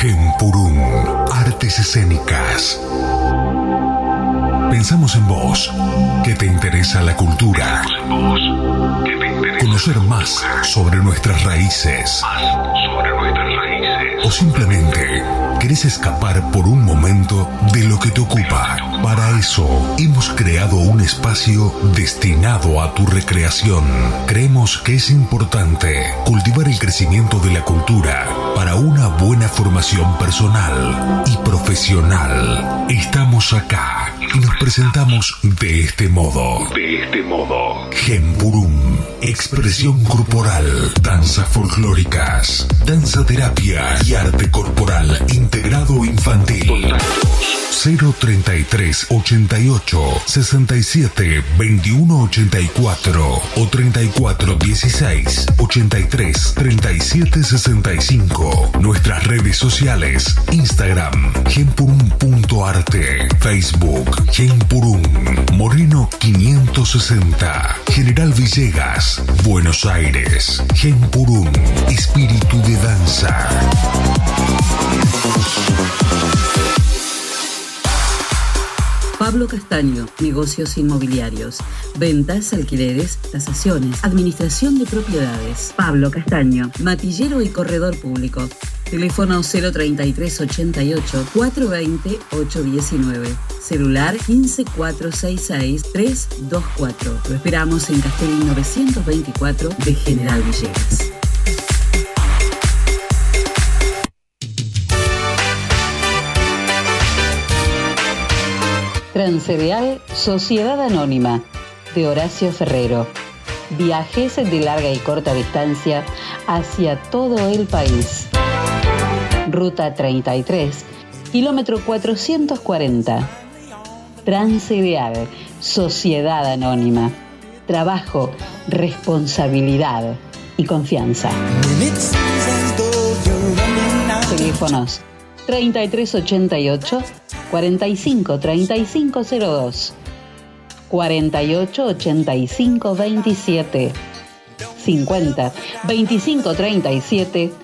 Gempurún, Artes Escénicas. Pensamos en vos, que te interesa la cultura. Conocer más sobre nuestras raíces. O simplemente querés escapar por un momento de lo que te ocupa. Para eso hemos creado un espacio destinado a tu recreación. Creemos que es importante cultivar el crecimiento de la cultura para una buena formación personal y profesional. Estamos acá y nos presentamos de este modo. De este modo. Gempurum. Expresión corporal. Danzas folclóricas. Danza terapia y arte corporal integrado infantil. 033 88 67 21 84 o 34 16 83 37 65. Nuestras redes sociales: Instagram, gempurum.arte, Facebook, Gempurum, Moreno 560, General Villegas, Buenos Aires, Gempurum, Espíritu de Danza. Pablo Castaño, negocios inmobiliarios, ventas, alquileres, tasaciones, administración de propiedades. Pablo Castaño, matillero y corredor público. Teléfono 033 88 420 819. Celular 15466 324. Lo esperamos en Castellín 924 de General Villegas. Transcereal Sociedad Anónima de Horacio Ferrero. Viajes de larga y corta distancia hacia todo el país. Ruta 33, kilómetro 440. Transcereal Sociedad Anónima. Trabajo, responsabilidad y confianza. Teléfonos 3388 45 3502 48 85 27 50 25 37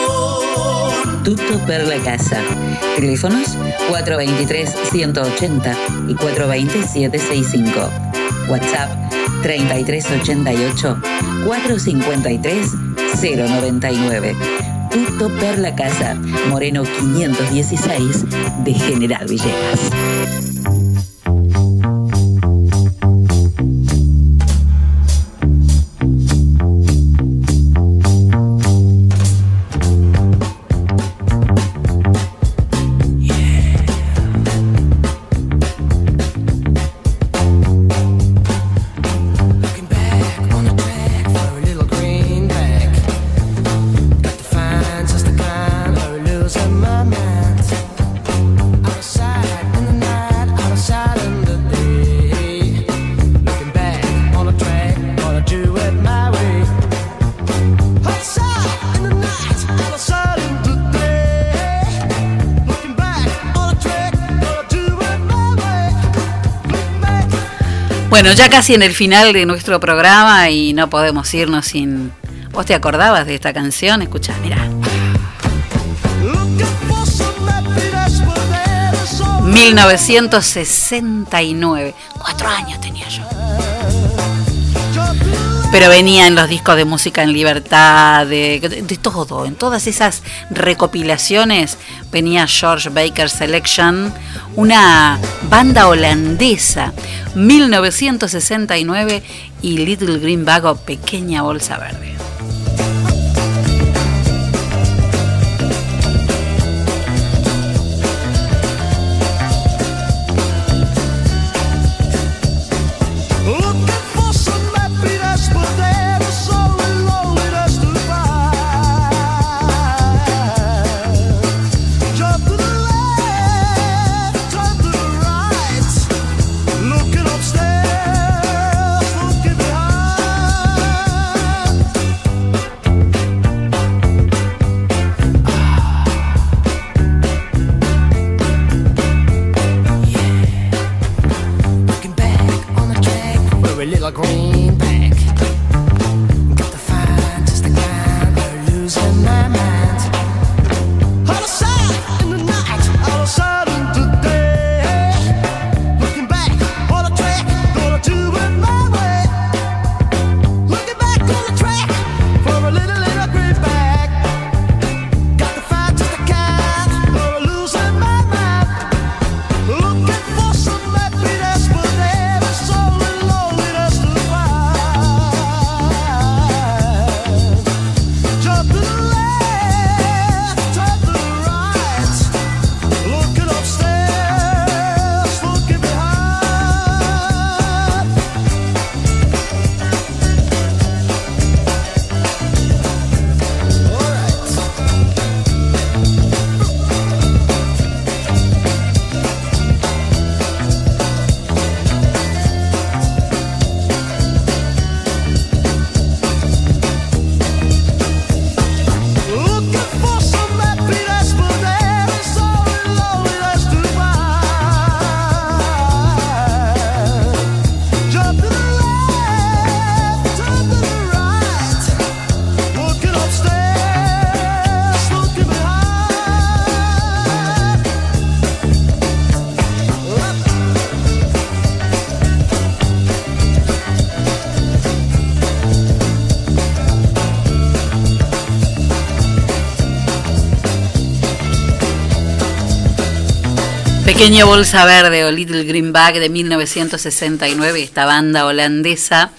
Tuto Perla Casa. Teléfonos 423-180 y 420-765. WhatsApp 3388-453-099. Tuto Perla Casa, Moreno 516 de General Villegas. Bueno, ya casi en el final de nuestro programa y no podemos irnos sin... ¿Vos te acordabas de esta canción? Escuchá, mirá. 1969. Cuatro años tenía yo. Pero venía en los discos de música en libertad, de, de todo. En todas esas recopilaciones venía George Baker Selection, una banda holandesa, 1969 y Little Green Bag o Pequeña Bolsa Verde. Pequeña Bolsa Verde o Little Green Bag de 1969, esta banda holandesa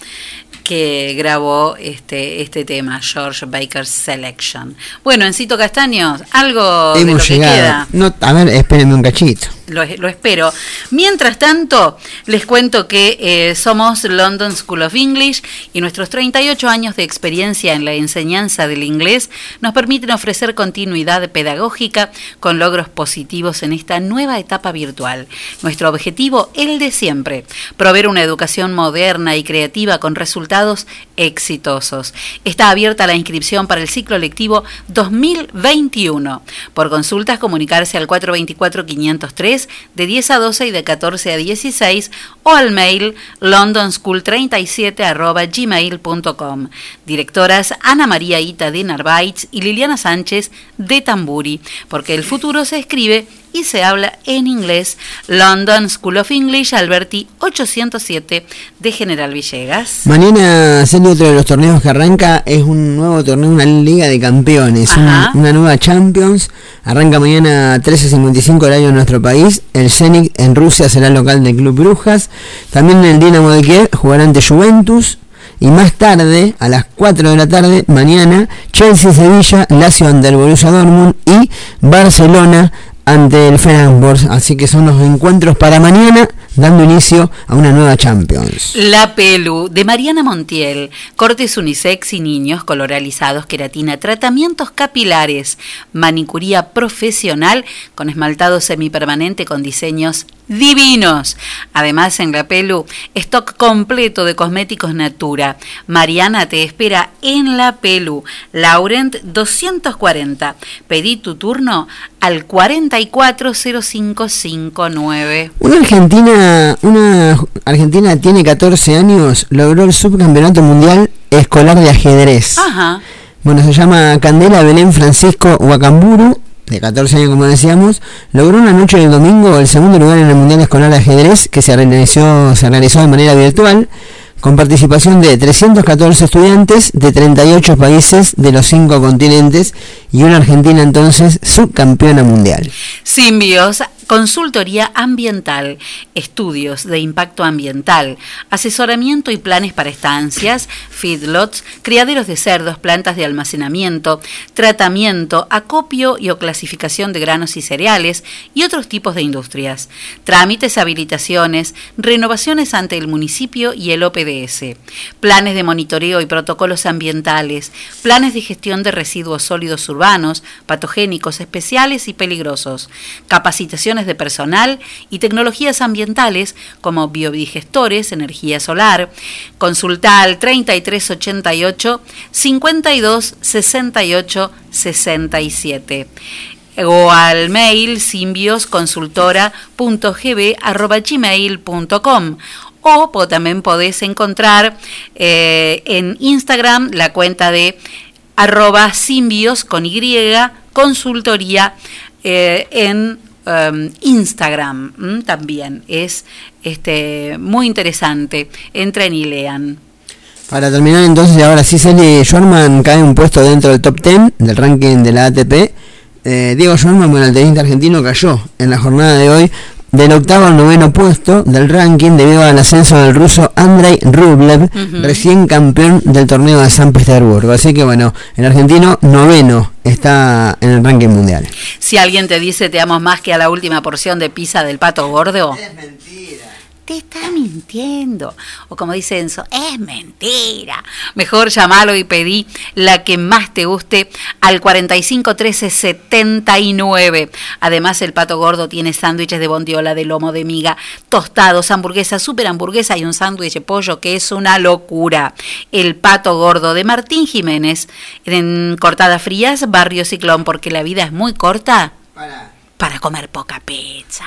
que grabó este, este tema, George Baker Selection. Bueno, Encito Castaños, algo de lo Hemos que llegado. queda. No, a ver, espérenme un cachito. Lo, lo espero. Mientras tanto, les cuento que eh, somos London School of English y nuestros 38 años de experiencia en la enseñanza del inglés nos permiten ofrecer continuidad pedagógica con logros positivos en esta nueva etapa virtual. Nuestro objetivo, el de siempre, proveer una educación moderna y creativa con resultados exitosos. Está abierta la inscripción para el ciclo lectivo 2021. Por consultas, comunicarse al 424-503 martes de 10 a 12 y de 14 a 16 o al mail londonschool37 Directoras Ana María Ita de Narváez y Liliana Sánchez de Tamburi, porque el futuro se escribe y se habla en inglés. London School of English, Alberti 807 de General Villegas. Mañana, Celi, otro de los torneos que arranca es un nuevo torneo, una liga de campeones, una nueva Champions. Arranca mañana 13.55 horario en nuestro país. El Zenit en Rusia será el local del Club Brujas. También el Dinamo de Kiev jugará ante Juventus. Y más tarde, a las 4 de la tarde, mañana, Chelsea-Sevilla, Lazio ante el Borussia Dortmund y Barcelona ante el Fenerbahce. Así que son los encuentros para mañana, dando inicio a una nueva Champions. La Pelu de Mariana Montiel, cortes unisex y niños, coloralizados, queratina, tratamientos capilares, manicuría profesional con esmaltado semipermanente con diseños divinos. Además, en La Pelu, stock completo de cosméticos Natura. Mariana te espera en La Pelu, Laurent 240. Pedí tu turno al 440559. Una argentina, una argentina tiene 14 años, logró el subcampeonato mundial escolar de ajedrez. Ajá. Bueno, se llama Candela Belén Francisco Huacamburu, de 14 años como decíamos, logró una noche del domingo el segundo lugar en el Mundial Escolar de Ajedrez que se realizó, se realizó de manera virtual con participación de 314 estudiantes de 38 países de los cinco continentes y una Argentina entonces subcampeona mundial. Simbios, consultoría ambiental, estudios de impacto ambiental, asesoramiento y planes para estancias, feedlots, criaderos de cerdos, plantas de almacenamiento, tratamiento, acopio y o clasificación de granos y cereales y otros tipos de industrias, trámites, habilitaciones, renovaciones ante el municipio y el Planes de monitoreo y protocolos ambientales, planes de gestión de residuos sólidos urbanos, patogénicos especiales y peligrosos, capacitaciones de personal y tecnologías ambientales como biodigestores, energía solar. Consulta al 3388 52 68 67 o al mail simbiosconsultora.gb.gmail.com o también podés encontrar eh, en Instagram la cuenta de arroba simbios con Y consultoría eh, en em, Instagram también. Es este, muy interesante. Entren y lean. Para terminar entonces, ahora sí, Celi Schwarman cae un puesto dentro del top 10 del ranking de la ATP. Eh, Diego Schwarman, bueno, el tenista argentino, cayó en la jornada de hoy del octavo al noveno puesto del ranking debido al ascenso del ruso Andrei Rublev, recién campeón del torneo de San Petersburgo. Así que bueno, el argentino noveno está en el ranking mundial. Si alguien te dice te amo más que a la última porción de pizza del pato gordo. Es mentira. Te está mintiendo. O como dice Enzo, es mentira. Mejor llamalo y pedí la que más te guste al 451379. Además, el pato gordo tiene sándwiches de bondiola, de lomo de miga, tostados, hamburguesa, super hamburguesa y un sándwich de pollo que es una locura. El pato gordo de Martín Jiménez en Cortadas Frías, Barrio Ciclón, porque la vida es muy corta para comer poca pizza.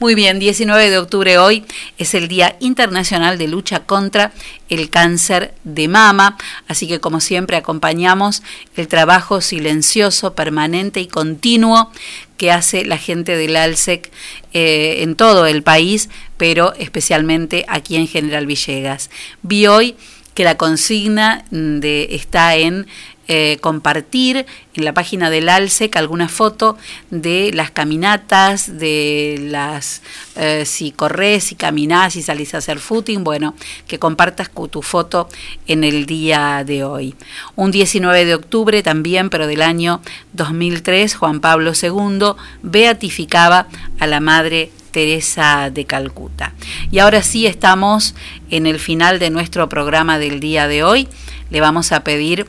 Muy bien, 19 de octubre hoy es el Día Internacional de Lucha contra el Cáncer de Mama, así que como siempre acompañamos el trabajo silencioso, permanente y continuo que hace la gente del ALSEC eh, en todo el país, pero especialmente aquí en General Villegas. Vi hoy que la consigna de, está en eh, compartir en la página del ALSEC alguna foto de las caminatas, de las eh, si corres, si caminás, si salís a hacer footing, bueno, que compartas tu foto en el día de hoy. Un 19 de octubre también, pero del año 2003, Juan Pablo II beatificaba a la Madre Teresa de Calcuta. Y ahora sí estamos en el final de nuestro programa del día de hoy. Le vamos a pedir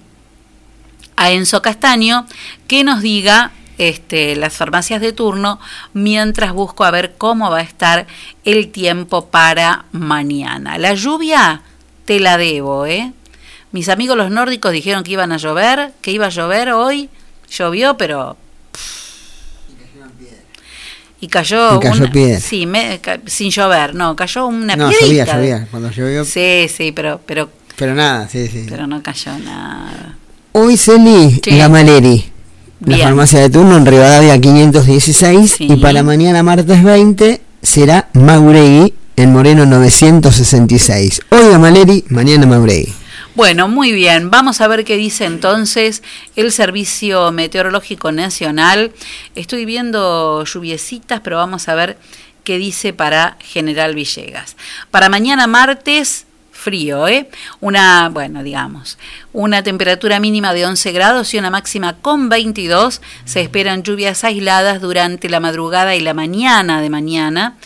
a Enzo Castaño que nos diga este, las farmacias de turno mientras busco a ver cómo va a estar el tiempo para mañana. La lluvia te la debo, ¿eh? Mis amigos los nórdicos dijeron que iban a llover, que iba a llover hoy. Llovió, pero Y cayó, Y cayó una- piedra. sí, me- ca- sin llover, no, cayó una No, piedrita. llovía, llovía. Cuando llovió. Sí, sí, pero, pero, Pero nada, sí, sí. pero no cayó nada. Hoy Celi, Sí. Gamaleri. La Bien. farmacia de turno en Rivadavia 516 y para mañana martes 20 será Mauregui en Moreno 966. Hoy Gamaleri, mañana Mauregui. Bueno, muy bien. Vamos a ver qué dice entonces el Servicio Meteorológico Nacional. Estoy viendo lluviecitas, pero vamos a ver qué dice para General Villegas. Para mañana martes, frío, ¿eh? Una, bueno, digamos, una temperatura mínima de 11 grados y una máxima con 22. Se esperan lluvias aisladas durante la madrugada y la mañana de mañana.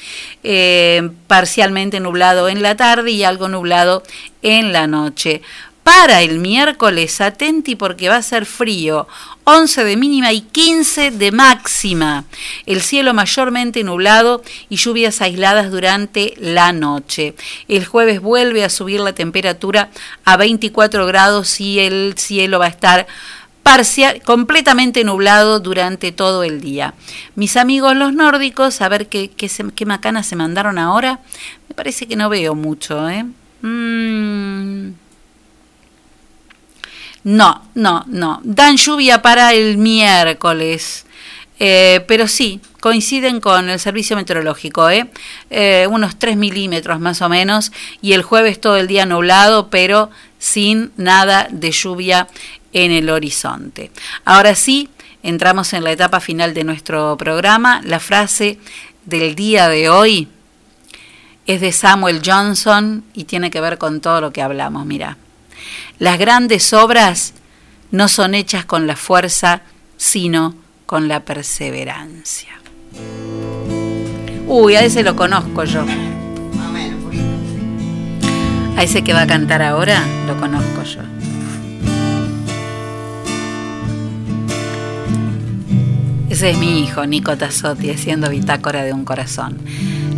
Eh, parcialmente nublado en la tarde y algo nublado en la noche. Para el miércoles, atenti porque va a ser frío, 11 de mínima y 15 de máxima. El cielo mayormente nublado y lluvias aisladas durante la noche. El jueves vuelve a subir la temperatura a 24 grados y el cielo va a estar parcial, completamente nublado durante todo el día. Mis amigos los nórdicos, a ver qué, qué, macanas se mandaron ahora. Me parece que no veo mucho, ¿eh? Mm. No, no, no. Dan lluvia para el miércoles. Eh, pero sí, coinciden con el servicio meteorológico, ¿eh? Eh, unos 3 milímetros más o menos, y el jueves todo el día nublado, pero sin nada de lluvia en el horizonte. Ahora sí, entramos en la etapa final de nuestro programa. La frase del día de hoy es de Samuel Johnson y tiene que ver con todo lo que hablamos. Mira, las grandes obras no son hechas con la fuerza, sino con la perseverancia. Uy, a ese lo conozco yo. A ese que va a cantar ahora, lo conozco yo. Ese es mi hijo, Nico Tassotti, haciendo bitácora de un corazón.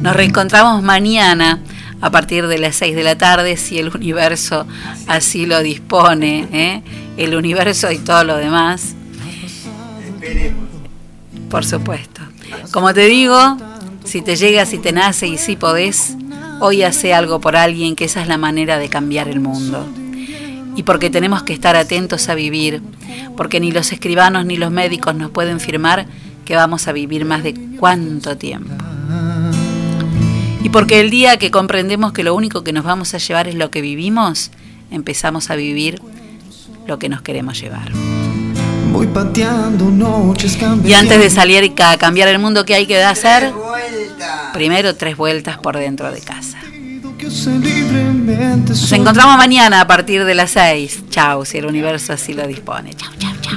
Nos reencontramos mañana a partir de las 6 de la tarde, si el universo así lo dispone, ¿eh? el universo y todo lo demás. Por supuesto. Como te digo, si te llega, si te nace y si podés, hoy hace algo por alguien, que esa es la manera de cambiar el mundo. Y porque tenemos que estar atentos a vivir, porque ni los escribanos ni los médicos nos pueden firmar que vamos a vivir más de cuánto tiempo. Y porque el día que comprendemos que lo único que nos vamos a llevar es lo que vivimos, empezamos a vivir lo que nos queremos llevar. Voy pateando noches Y antes de salir ca- cambiar el mundo, ¿qué hay que hacer? Primero tres vueltas por dentro de casa. Nos encontramos mañana a partir de las 6. Chao, si el universo así lo dispone. Chao, chao, chao.